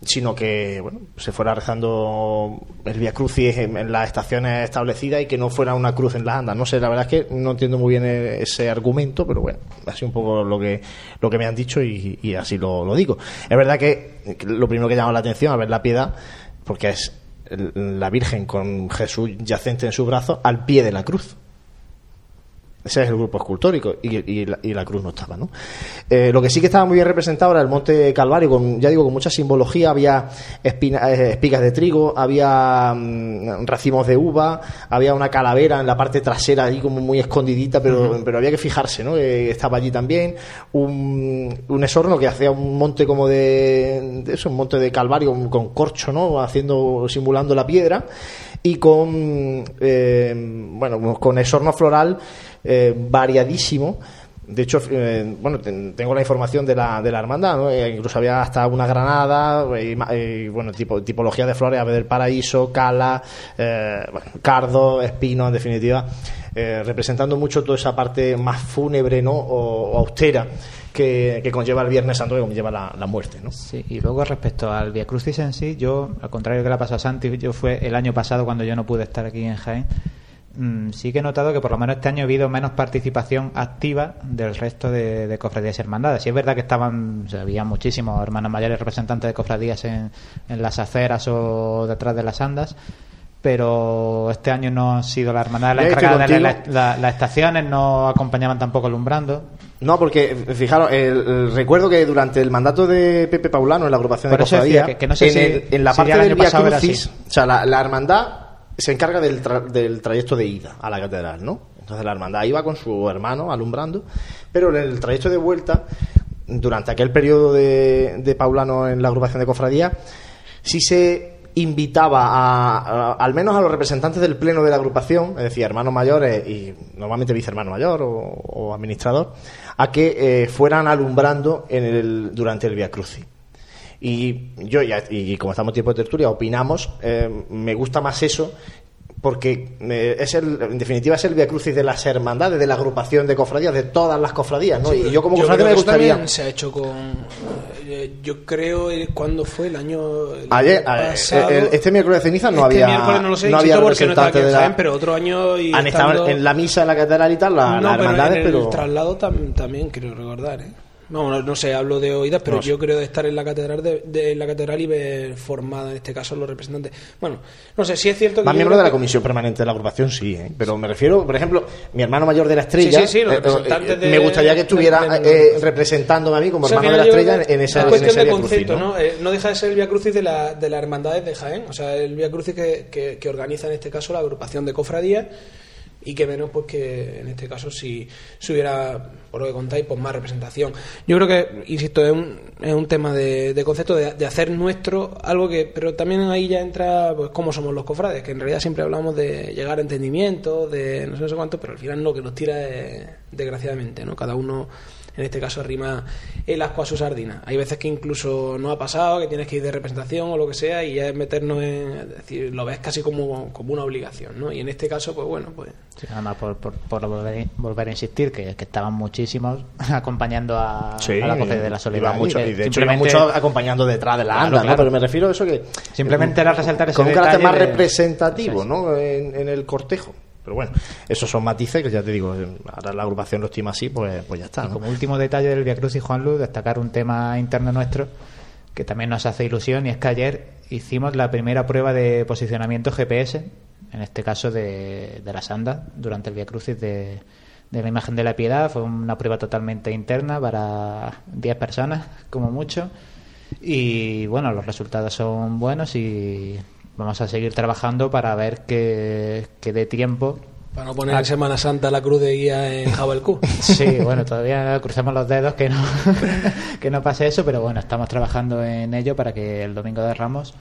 sino que bueno, se fuera rezando el Via Crucis en, las estaciones establecidas y que no fuera una cruz en las andas. No sé, la verdad es que no entiendo muy bien e- ese argumento, pero bueno, sido un poco lo que, lo que me han dicho y, así lo, digo. Es verdad que, lo primero que llama la atención a ver la piedad, porque es la Virgen con Jesús yacente en su brazo al pie de la cruz. Ese es el grupo escultórico y, y la, y la cruz no estaba, ¿no? Eh, lo que sí que estaba muy bien representado era el Monte Calvario, con, ya digo, con mucha simbología. Había espina- eh, espigas de trigo, había mm, racimos de uva, había una calavera en la parte trasera ahí como muy escondidita, pero, pero había que fijarse, ¿no? Que estaba allí también. Un, un esorno que hacía un monte como de, de eso, un monte de Calvario con, con corcho, ¿no? Haciendo, simulando la piedra y con eh, bueno con esorno floral eh, variadísimo de hecho eh, bueno ten- tengo la información de la, de la hermandad ¿no? Eh, incluso había hasta una granada eh, eh, bueno tipo tipología de flores ave del paraíso cala bueno, cardo espino en definitiva representando mucho toda esa parte más fúnebre no o, austera que, conlleva el Viernes Santo que conlleva la, la muerte ¿no? Sí, y luego respecto al Via Crucis en sí, yo, al contrario que la pasó a Santi, yo fue el año pasado cuando yo no pude estar aquí en Jaén, mm, sí que he notado que por lo menos este año ha habido menos participación activa del resto de, de cofradías y hermandades. Sí es verdad que estaban, o sea, había muchísimos hermanos mayores representantes de cofradías en, en las aceras o detrás de las andas, pero este año no ha sido la hermandad la Yo estoy encargada de la- contigo. la- las estaciones, no acompañaban tampoco alumbrando. No, porque fijaros, el, el- recuerdo que durante el mandato de Pepe Paulano en la agrupación Por de cofradía, que- que no sé en, si- el- en la si parte del año Via pasado era Crucis, o sea, la, la hermandad se encarga del, tra- del trayecto de ida a la catedral, ¿no? Entonces la hermandad iba con su hermano alumbrando, pero en el trayecto de vuelta, durante aquel periodo de, Paulano en la agrupación de cofradía, sí se invitaba a, al menos a los representantes del pleno de la agrupación, es decir, hermanos mayores y normalmente vicehermano mayor o, o administrador, a que eh, fueran alumbrando en el, durante el Via Crucis. Y yo, ya- y como estamos tiempo de tertulia, opinamos, eh, me gusta más eso porque eh, es el, en definitiva es el Via Crucis de las hermandades, de la agrupación de cofradías, de todas las cofradías, ¿no? Sí, y yo como creo cofradía me gustaría... se ha hecho con. eh, yo creo, eh, ¿cuándo fue? El año. el Ayer, año pasado. el- este miércoles de ceniza no Este había miércoles no lo sé, no insisto, había no representante en de la- pero otro año y han estado estando- en la misa en la catedral y tal, la- no, las pero hermandades, en el pero... traslado tam- también quiero recordar, ¿eh? No, no, no sé, hablo de oídas, pero No sé. yo creo de estar en la catedral de, de la catedral y ver formada en este caso los representantes. Bueno, no sé, si es cierto que Más miembro de la comisión permanente de la agrupación, sí, ¿eh? pero me refiero, por ejemplo, mi hermano mayor de la estrella, Sí, sí, sí, los eh, eh, representantes de- me gustaría que estuviera eh, representándome a mí como O sea, hermano de la estrella en esa es en cuestión de Crucis, concepto, ¿no? ¿no? No deja de ser el Via Crucis de, la, de las hermandades de Jaén, o sea, el Via Crucis que, que, que organiza en este caso la agrupación de cofradías y que menos pues que en este caso si, si hubiera, por lo que contáis, pues más representación. Yo creo que, insisto, es un, es un tema de, de concepto de, hacer nuestro algo que, pero también ahí ya entra pues cómo somos los cofrades, que en realidad siempre hablamos de llegar a entendimiento, de no sé, no sé cuánto, pero al final lo que nos tira es, desgraciadamente, ¿no? Cada uno en este caso arrima el asco a su sardina. Hay veces que incluso no ha pasado, que tienes que ir de representación o lo que sea, y ya es meternos en. Es decir, lo ves casi como, como una obligación, ¿no? Y en este caso, pues bueno, pues. Sí, además, por, por, por volver, volver a insistir, que, que estaban muchísimos acompañando a, Sí, a la cofradía de la iba soledad. mucho, y de hecho iba simplemente- mucho acompañando detrás de la Claro, anda, ¿no? Pero me refiero a eso que... Simplemente era resaltar ese Con un carácter más de- representativo, ¿no? En, en el cortejo. Pero bueno, esos son matices que ya te digo, ahora la agrupación lo estima así, pues, pues ya está, como último detalle del Via Cruz y Juan Luz, destacar un tema interno nuestro que también nos hace ilusión y es que ayer hicimos la primera prueba de posicionamiento GPS, en este caso de, de las andas, durante el Via Crucis de, de la imagen de la piedad. Fue una prueba totalmente interna para 10 personas, como mucho. Y bueno, los resultados son buenos y vamos a seguir trabajando para ver que, que dé tiempo Para no poner en Semana Santa la cruz de guía en Jabalcú. Sí, bueno, todavía cruzamos los dedos que no, que no pase eso, pero bueno, estamos trabajando en ello para que el domingo de Ramos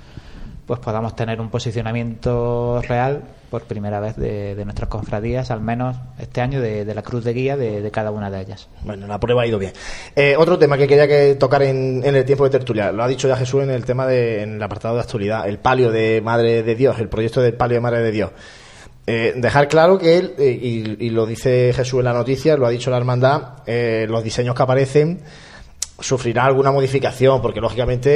pues podamos tener un posicionamiento real por primera vez de, nuestras cofradías, al menos este año de, la cruz de guía de, cada una de ellas. Bueno, la prueba ha ido bien. Eh, otro tema que quería que tocar en, en el tiempo de tertulia, lo ha dicho ya Jesús en el tema de, en el apartado de actualidad, el palio de Madre de Dios, el proyecto del palio de Madre de Dios. Eh, dejar claro que él, eh, y, y lo dice Jesús en la noticia, lo ha dicho la hermandad, los diseños que aparecen sufrirá alguna modificación, porque lógicamente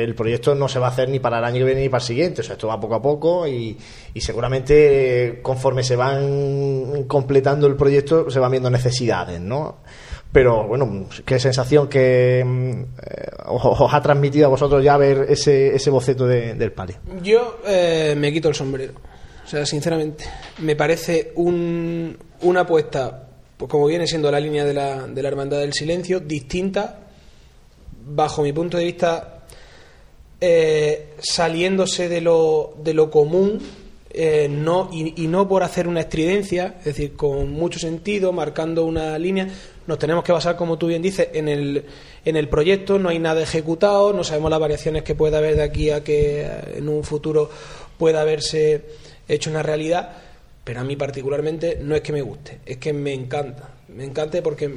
eh, el proyecto no se va a hacer ni para el año que viene ni para el siguiente, o sea, esto va poco a poco y, seguramente eh, conforme se van completando el proyecto se van viendo necesidades, ¿no? Pero bueno, qué sensación que mm, eh, os, ha transmitido a vosotros ya ver ese, ese boceto de- del palio. Yo me quito el sombrero. O sea, sinceramente, me parece un, una apuesta, pues como viene siendo la línea de la, de la Hermandad del Silencio, distinta, bajo mi punto de vista, eh, saliéndose de lo, de lo común, eh, no, y, no por hacer una estridencia, es decir, con mucho sentido, marcando una línea. Nos tenemos que basar, como tú bien dices, en el, en el proyecto, no hay nada ejecutado, no sabemos las variaciones que pueda haber de aquí a que eh, en un futuro pueda haberse hecho una realidad, pero a mí particularmente no es que me guste, es que me encanta. Me encanta porque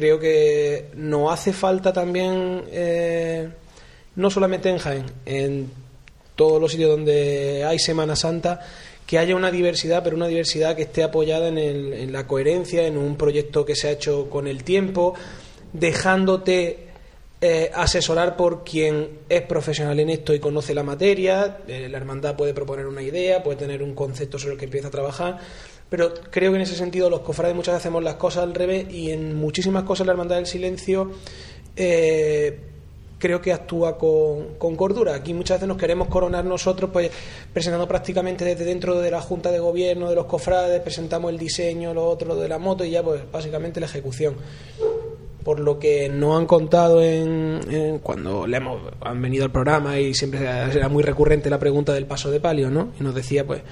creo que nos hace falta también, eh, no solamente en Jaén, en todos los sitios donde hay Semana Santa, que haya una diversidad, pero una diversidad que esté apoyada en, el- en la coherencia, en un proyecto que se ha hecho con el tiempo, dejándote eh, asesorar por quien es profesional en esto y conoce la materia. Eh, la hermandad puede proponer una idea, puede tener un concepto sobre el que empieza a trabajar, pero creo que en ese sentido los cofrades muchas veces hacemos las cosas al revés y en muchísimas cosas la Hermandad del Silencio eh, creo que actúa con, con, cordura. Aquí muchas veces nos queremos coronar nosotros, pues presentando prácticamente desde dentro de la Junta de Gobierno, de los cofrades, presentamos el diseño, lo otro, lo de la moto y ya pues básicamente la ejecución. Por lo que no han contado en, cuando le hemos, han venido al programa y siempre era muy recurrente la pregunta del paso de palio, ¿no? Y nos decía pues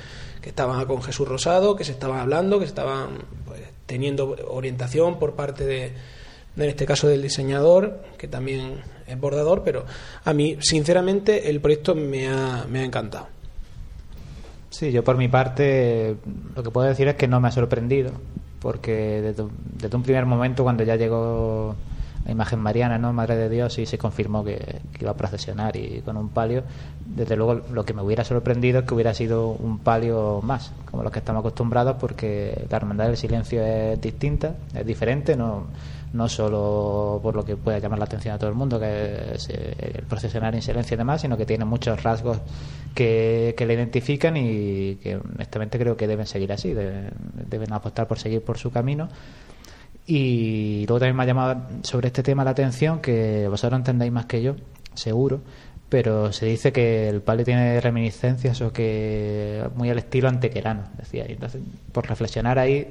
estaban con Jesús Rosado, que se estaban hablando, que se estaban pues, teniendo orientación por parte de, en este caso del diseñador, que también es bordador, pero a mí, sinceramente, el proyecto me ha, me ha encantado. Sí, yo por mi parte lo que puedo decir es que no me ha sorprendido, porque desde un primer momento cuando ya llegó la imagen mariana, ¿no? Madre de Dios, y se confirmó que, iba a procesionar y con un palio. Desde luego, lo que me hubiera sorprendido es que hubiera sido un palio más, como los que estamos acostumbrados, porque la Hermandad del Silencio es distinta, es diferente, no, no solo por lo que pueda llamar la atención a todo el mundo, que es eh, el procesionar en silencio y demás, sino que tiene muchos rasgos que, que le identifican y que honestamente creo que deben seguir así, deben apostar por seguir por su camino y luego también me ha llamado sobre este tema la atención, que vosotros entendéis más que yo, seguro, pero se dice que el palio tiene reminiscencias o que muy al estilo antequerano, decía. Entonces, por reflexionar ahí,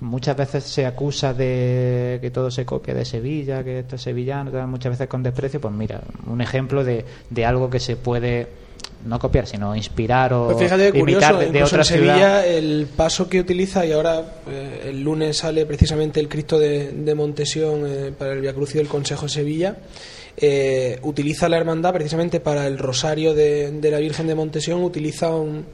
muchas veces se acusa de que todo se copia de Sevilla, que esto es sevillano, muchas veces con desprecio, pues mira, un ejemplo de, de algo que se puede no copiar, sino inspirar o pues fíjate, imitar curioso, de, otra en Sevilla el paso que utiliza y ahora eh, el lunes sale precisamente el Cristo de, de Montesión eh, para el Via Crucis del Consejo de Sevilla eh, utiliza la hermandad precisamente para el rosario de, de la Virgen de Montesión utiliza un,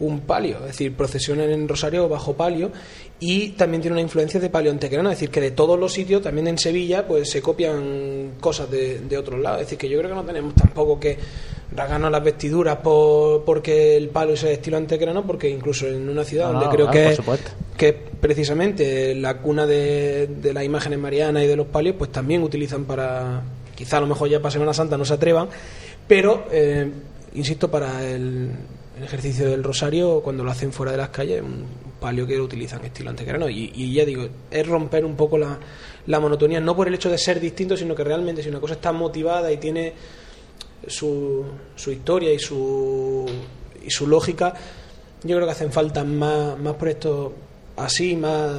un palio, es decir, procesiona en Rosario bajo palio y también tiene una influencia de palio antequerano, es decir, que de todos los sitios, también en Sevilla, pues se copian cosas de, de otros lados, es decir, que yo creo que no tenemos tampoco que rasgarnos las vestiduras por, porque el palo es de estilo antequerano, porque incluso en una ciudad donde creo que, es, que precisamente la cuna de, de las imágenes marianas y de los palios, pues también utilizan para, quizá a lo mejor ya para Semana Santa no se atrevan, pero, eh, insisto, para el, el, ejercicio del rosario, cuando lo hacen fuera de las calles, un palio que lo utilizan estilo antequerano. Y, y ya digo, es romper un poco la, la monotonía, no por el hecho de ser distinto, sino que realmente si una cosa está motivada y tiene su, su historia y su, y su lógica, yo creo que hacen falta más, más proyectos así, más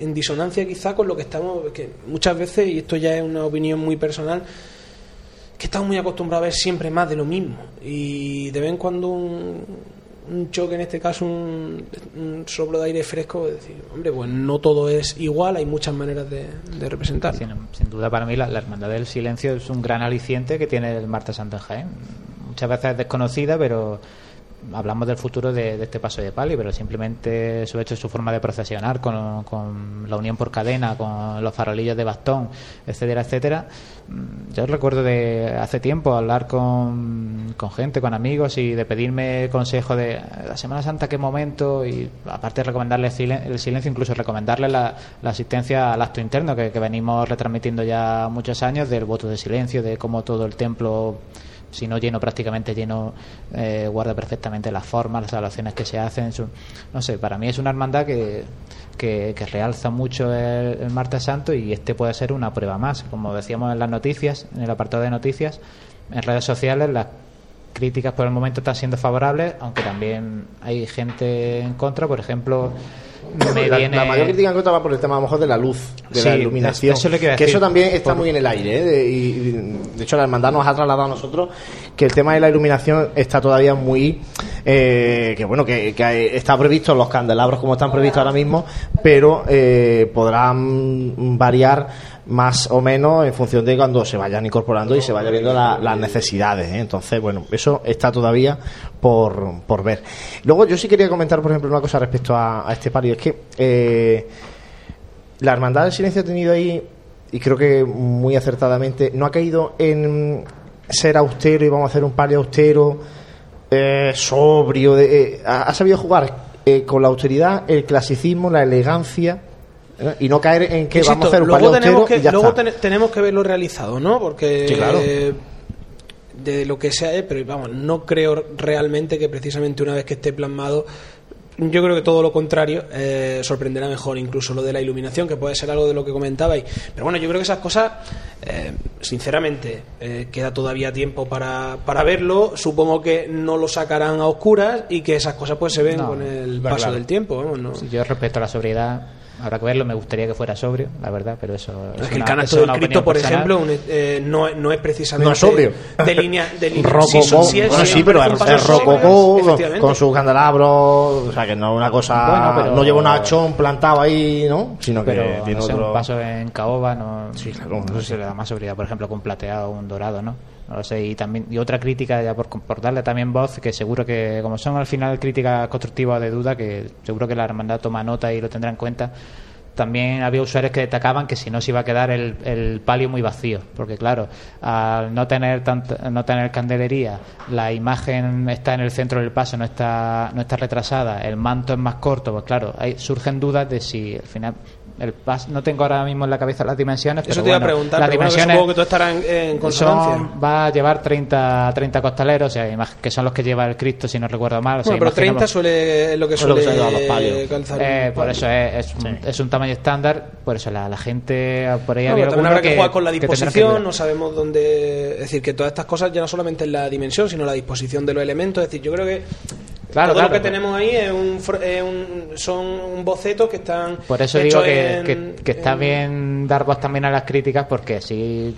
en disonancia quizá con lo que estamos, que muchas veces, y esto ya es una opinión muy personal, que estamos muy acostumbrados a ver siempre más de lo mismo. Y de vez en cuando un, un choque, en este caso un, un soplo de aire fresco, es decir, hombre, pues no todo es igual, hay muchas maneras de, representar. Sin, duda para mí la, Hermandad del Silencio es un gran aliciente que tiene el Martes Santo en Jaén. Muchas veces es desconocida, pero hablamos del futuro de, este paso de pali, pero simplemente su hecho, su forma de procesionar con, con, la unión por cadena, con los farolillos de bastón, etcétera, etcétera. Mm, yo recuerdo de hace tiempo hablar con, con gente, con amigos y de pedirme consejo de la Semana Santa, qué momento, y aparte de recomendarle el silencio, incluso recomendarle la, la asistencia al acto interno que, que venimos retransmitiendo ya muchos años del voto de silencio, de cómo todo el templo si no lleno, prácticamente lleno, eh, guarda perfectamente las formas, las evaluaciones que se hacen. Su, no sé, para mí es una hermandad que, que, que realza mucho el, el, Martes Santo y este puede ser una prueba más. Como decíamos en las noticias, en el apartado de noticias, en redes sociales, las críticas por el momento están siendo favorables, aunque también hay gente en contra. Por ejemplo, me la, viene... la, mayor crítica contra va por el tema a lo mejor de la luz, de sí, la iluminación. Eso que, que, eso también está por... muy en el aire. ¿eh? De, y, de hecho, la hermandad nos ha trasladado a nosotros que el tema de la iluminación está todavía muy. Eh, que bueno, que, que, está previsto los candelabros como están previstos ahora mismo, pero eh, podrán variar más o menos en función de cuando se vayan incorporando y se vaya viendo la, las necesidades. ¿eh? Entonces, bueno, eso está todavía por, por ver. Luego, yo sí quería comentar, por ejemplo, una cosa respecto a, este palio. Es que eh, la Hermandad del Silencio ha tenido ahí, y creo que muy acertadamente, no ha caído en ser austero y vamos a hacer un palio austero, eh, sobrio. De, eh, ha, ha, sabido jugar eh, con la austeridad, el clasicismo, la elegancia y no caer en que Insisto, vamos a hacer un luego tenemos que luego ten, tenemos que verlo realizado no porque sí, claro. eh, de lo que sea pero vamos no creo realmente que precisamente una vez que esté plasmado yo creo que todo lo contrario eh, sorprenderá mejor, incluso lo de la iluminación, que puede ser algo de lo que comentabais. Pero bueno, yo creo que esas cosas, eh, sinceramente, eh, queda todavía tiempo para, para verlo. Supongo que no lo sacarán a oscuras y que esas cosas pues se ven No, con el está paso claro. del tiempo. vamos, ¿no? Sí, Yo respecto a la sobriedad, habrá que verlo, me gustaría que fuera sobrio, la verdad, pero eso Es que una- el canasto del Cristo, por personal. ejemplo, un- eh, no, no es precisamente No es sobrio. de línea. De línea Rococó, sí, bueno, sí, sí, pero es, es rococó con, sus candelabros, o sea que no es una cosa, Bueno, pero- no lleva un hachón plantado ahí, ¿no? Sino que tiene no sé, otro... un paso en caoba no, Sí, claro, no no se le da más sobriedad por ejemplo con plateado o un dorado no no y también y otra crítica ya por, por darle también voz que seguro que como son al final críticas constructivas de duda que seguro que la hermandad toma nota y lo tendrá en cuenta también había usuarios que destacaban que si no se iba a quedar el, el palio muy vacío porque claro al no tener tanta- no tener candelería la imagen está en el centro del paso no está no está retrasada el manto es más corto pues claro hay, surgen dudas de si al final el pas no tengo ahora mismo en la cabeza las dimensiones Eso pero te iba a bueno, preguntar, las pero bueno, que dimensiones supongo que todo estará en, en consonancia. son- va a llevar 30, 30 costaleros, o sea, que son los que lleva el Cristo, si no recuerdo mal. o sea, Bueno, pero 30 imaginemos- suele, es lo que Es lo que suele los palios. calzar. Eh, por eso es, es, un, es un tamaño estándar, por eso la, la gente por ahí No, había también habrá que, jugar con la que que disposición, no sabemos dónde. Es decir, que todas estas cosas ya no solamente en la dimensión, sino la disposición de los elementos. Es decir, yo creo que Claro, todo lo que tenemos ahí es un, es un- son un bocetos que están. Por eso digo que, en- que- que está en- bien dar voz también a las críticas, porque así.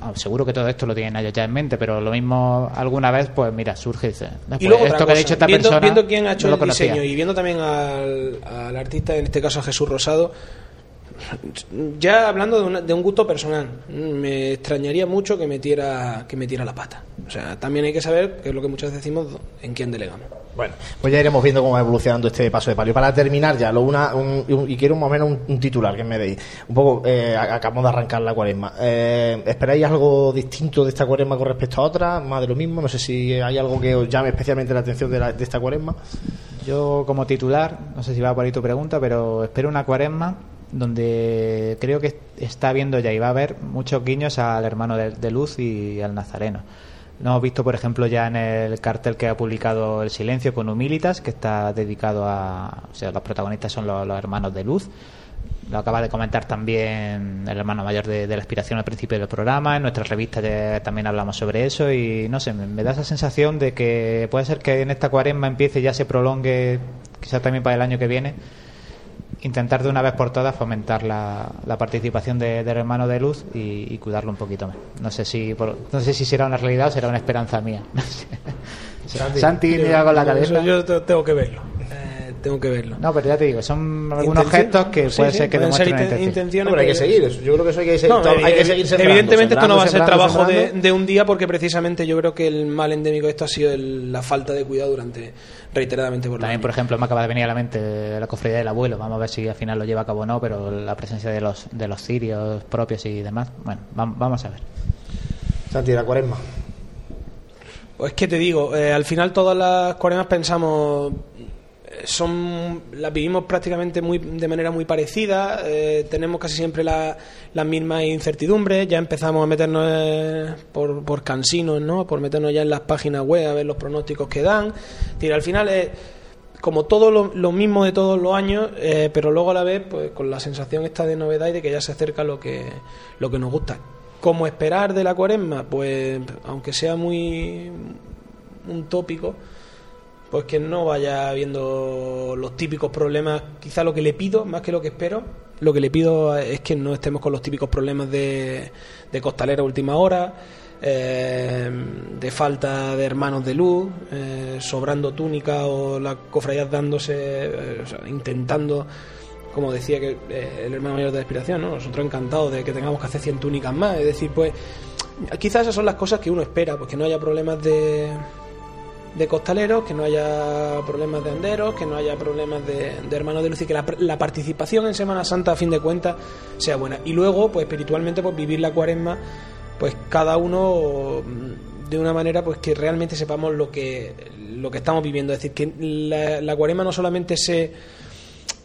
ah, Seguro que todo esto lo tienen ellos ya en mente, pero lo mismo alguna vez, pues mira, surge dice. "No, Y pues luego esto que ha dicho esta viendo, persona. viendo quién ha hecho no el conocía". diseño y viendo también al, al artista, en este caso a Jesús Rosado, ya hablando de, una- de un gusto personal, me extrañaría mucho que metiera, que metiera la pata. O sea, también hay que saber, que es lo que muchas veces decimos, en quién delegamos. Bueno, pues ya iremos viendo cómo va evolucionando este paso de palio. Para terminar ya, lo una, un- un- y quiero más o menos un, un titular que me deis. Un poco, eh, acabamos de arrancar la cuaresma. Eh, ¿Esperáis algo distinto de esta cuaresma con respecto a otra? ¿Más de lo mismo? No sé si hay algo que os llame especialmente la atención de, la- de esta cuaresma. Yo como titular, no sé si va por ahí tu pregunta, pero espero una cuaresma donde creo que está viendo ya y va a haber muchos guiños al hermano de, de Luz y al Nazareno. Lo hemos visto, por ejemplo, ya en el cartel que ha publicado El Silencio con Humilitas, que está dedicado a... O sea, los protagonistas son los, hermanos de Luz. Lo acaba de comentar también el hermano mayor de, la aspiración al principio del programa. En nuestra revista también hablamos sobre eso y no sé, me, me da esa sensación de que puede ser que en esta cuaresma empiece y ya se prolongue, quizás también para el año que viene, intentar de una vez por todas fomentar la, la participación de- del hermano de luz y, y cuidarlo un poquito más. No sé si por- no sé si será una realidad o será una esperanza mía. No sé. Santi, Yo- mira con la cabeza. Yo, te- tengo que verlo. Eh, tengo que verlo. No, pero ya te digo, son algunos gestos que sí, puede sí, ser que pueden ser demuestren inten- intenciones, pero hay que seguir eso. Yo creo que eso hay que, se- No, hay que seguir sembrando, Evidentemente esto no va a ser trabajo de, de un día porque precisamente yo creo que el mal endémico de esto ha sido el- la falta de cuidado durante reiteradamente por También, por ejemplo, me acaba de venir a la mente la cofradía del abuelo. Vamos a ver si al final lo lleva a cabo o no, pero la presencia de los, de los cirios propios y demás. Bueno, vam- vamos a ver. Santi, la cuaresma. Pues que te digo, eh, al final todas las cuaresmas pensamos son las vivimos prácticamente muy de manera muy parecida eh, tenemos casi siempre la- las mismas incertidumbres ya empezamos a meternos eh, por, por cansinos no por meternos ya en las páginas web a ver los pronósticos que dan. Decir, al final es como todo lo, lo mismo de todos los años eh, pero luego a la vez pues con la sensación esta de novedad y de que ya se acerca lo que lo que nos gusta. ¿Cómo esperar de la cuaresma? Pues aunque sea muy un tópico, pues que no vaya viendo los típicos problemas. Quizá lo que le pido, más que lo que espero, lo que le pido es que no estemos con los típicos problemas de, de costalera última hora, eh, de falta de hermanos de luz, eh, sobrando túnica o las cofradías dándose, eh, o sea, intentando como decía que eh, el hermano mayor de la inspiración, ¿no? nosotros encantados de que tengamos que hacer 100 túnicas más, es decir, pues quizás esas son las cosas que uno espera, pues no haya problemas de, de costaleros, que no haya problemas de anderos, que no haya problemas de, de hermanos de luz y que la, participación en Semana Santa a fin de cuentas sea buena. Y luego, pues espiritualmente, pues vivir la cuaresma, pues cada uno mm, de una manera pues que realmente sepamos lo que lo que estamos viviendo, es decir, que la cuaresma no solamente se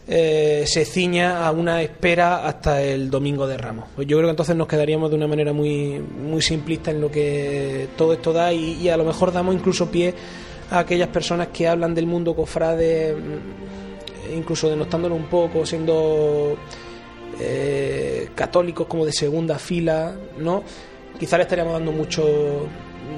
eh, se ciña a una espera hasta el domingo de Ramos. Pues yo creo que entonces nos quedaríamos de una manera muy, muy simplista en lo que todo esto da y, a lo mejor damos incluso pie a aquellas personas que hablan del mundo cofrade mm, incluso denostándonos un poco, siendo eh, católicos como de segunda fila, ¿no? Quizá le estaríamos dando mucho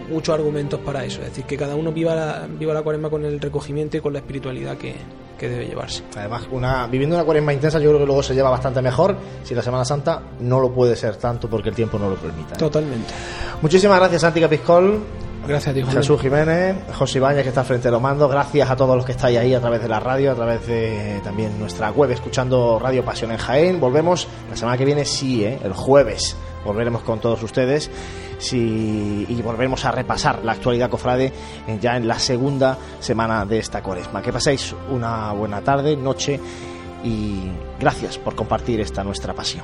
muchos argumentos para eso, es decir, que cada uno viva la, viva la cuaresma con el recogimiento y con la espiritualidad que, que debe llevarse. Además, una, viviendo una cuaresma intensa yo creo que luego se lleva bastante mejor. Si la Semana Santa no lo puede ser tanto porque el tiempo no lo permita. ¿eh? Totalmente. Muchísimas gracias, Santi Capiscol. Gracias a ti, Juan. Jesús Jiménez, José Ibáñez, que está frente a los mandos. Gracias a todos los que estáis ahí a través de la radio, a través de también nuestra web, escuchando Radio Pasión en Jaén. Volvemos la semana que viene, sí, ¿eh? el jueves. Volveremos con todos ustedes sí, y volveremos a repasar la actualidad cofrade en- ya en la segunda semana de esta cuaresma. Que paséis una buena tarde, noche y gracias por compartir esta nuestra pasión.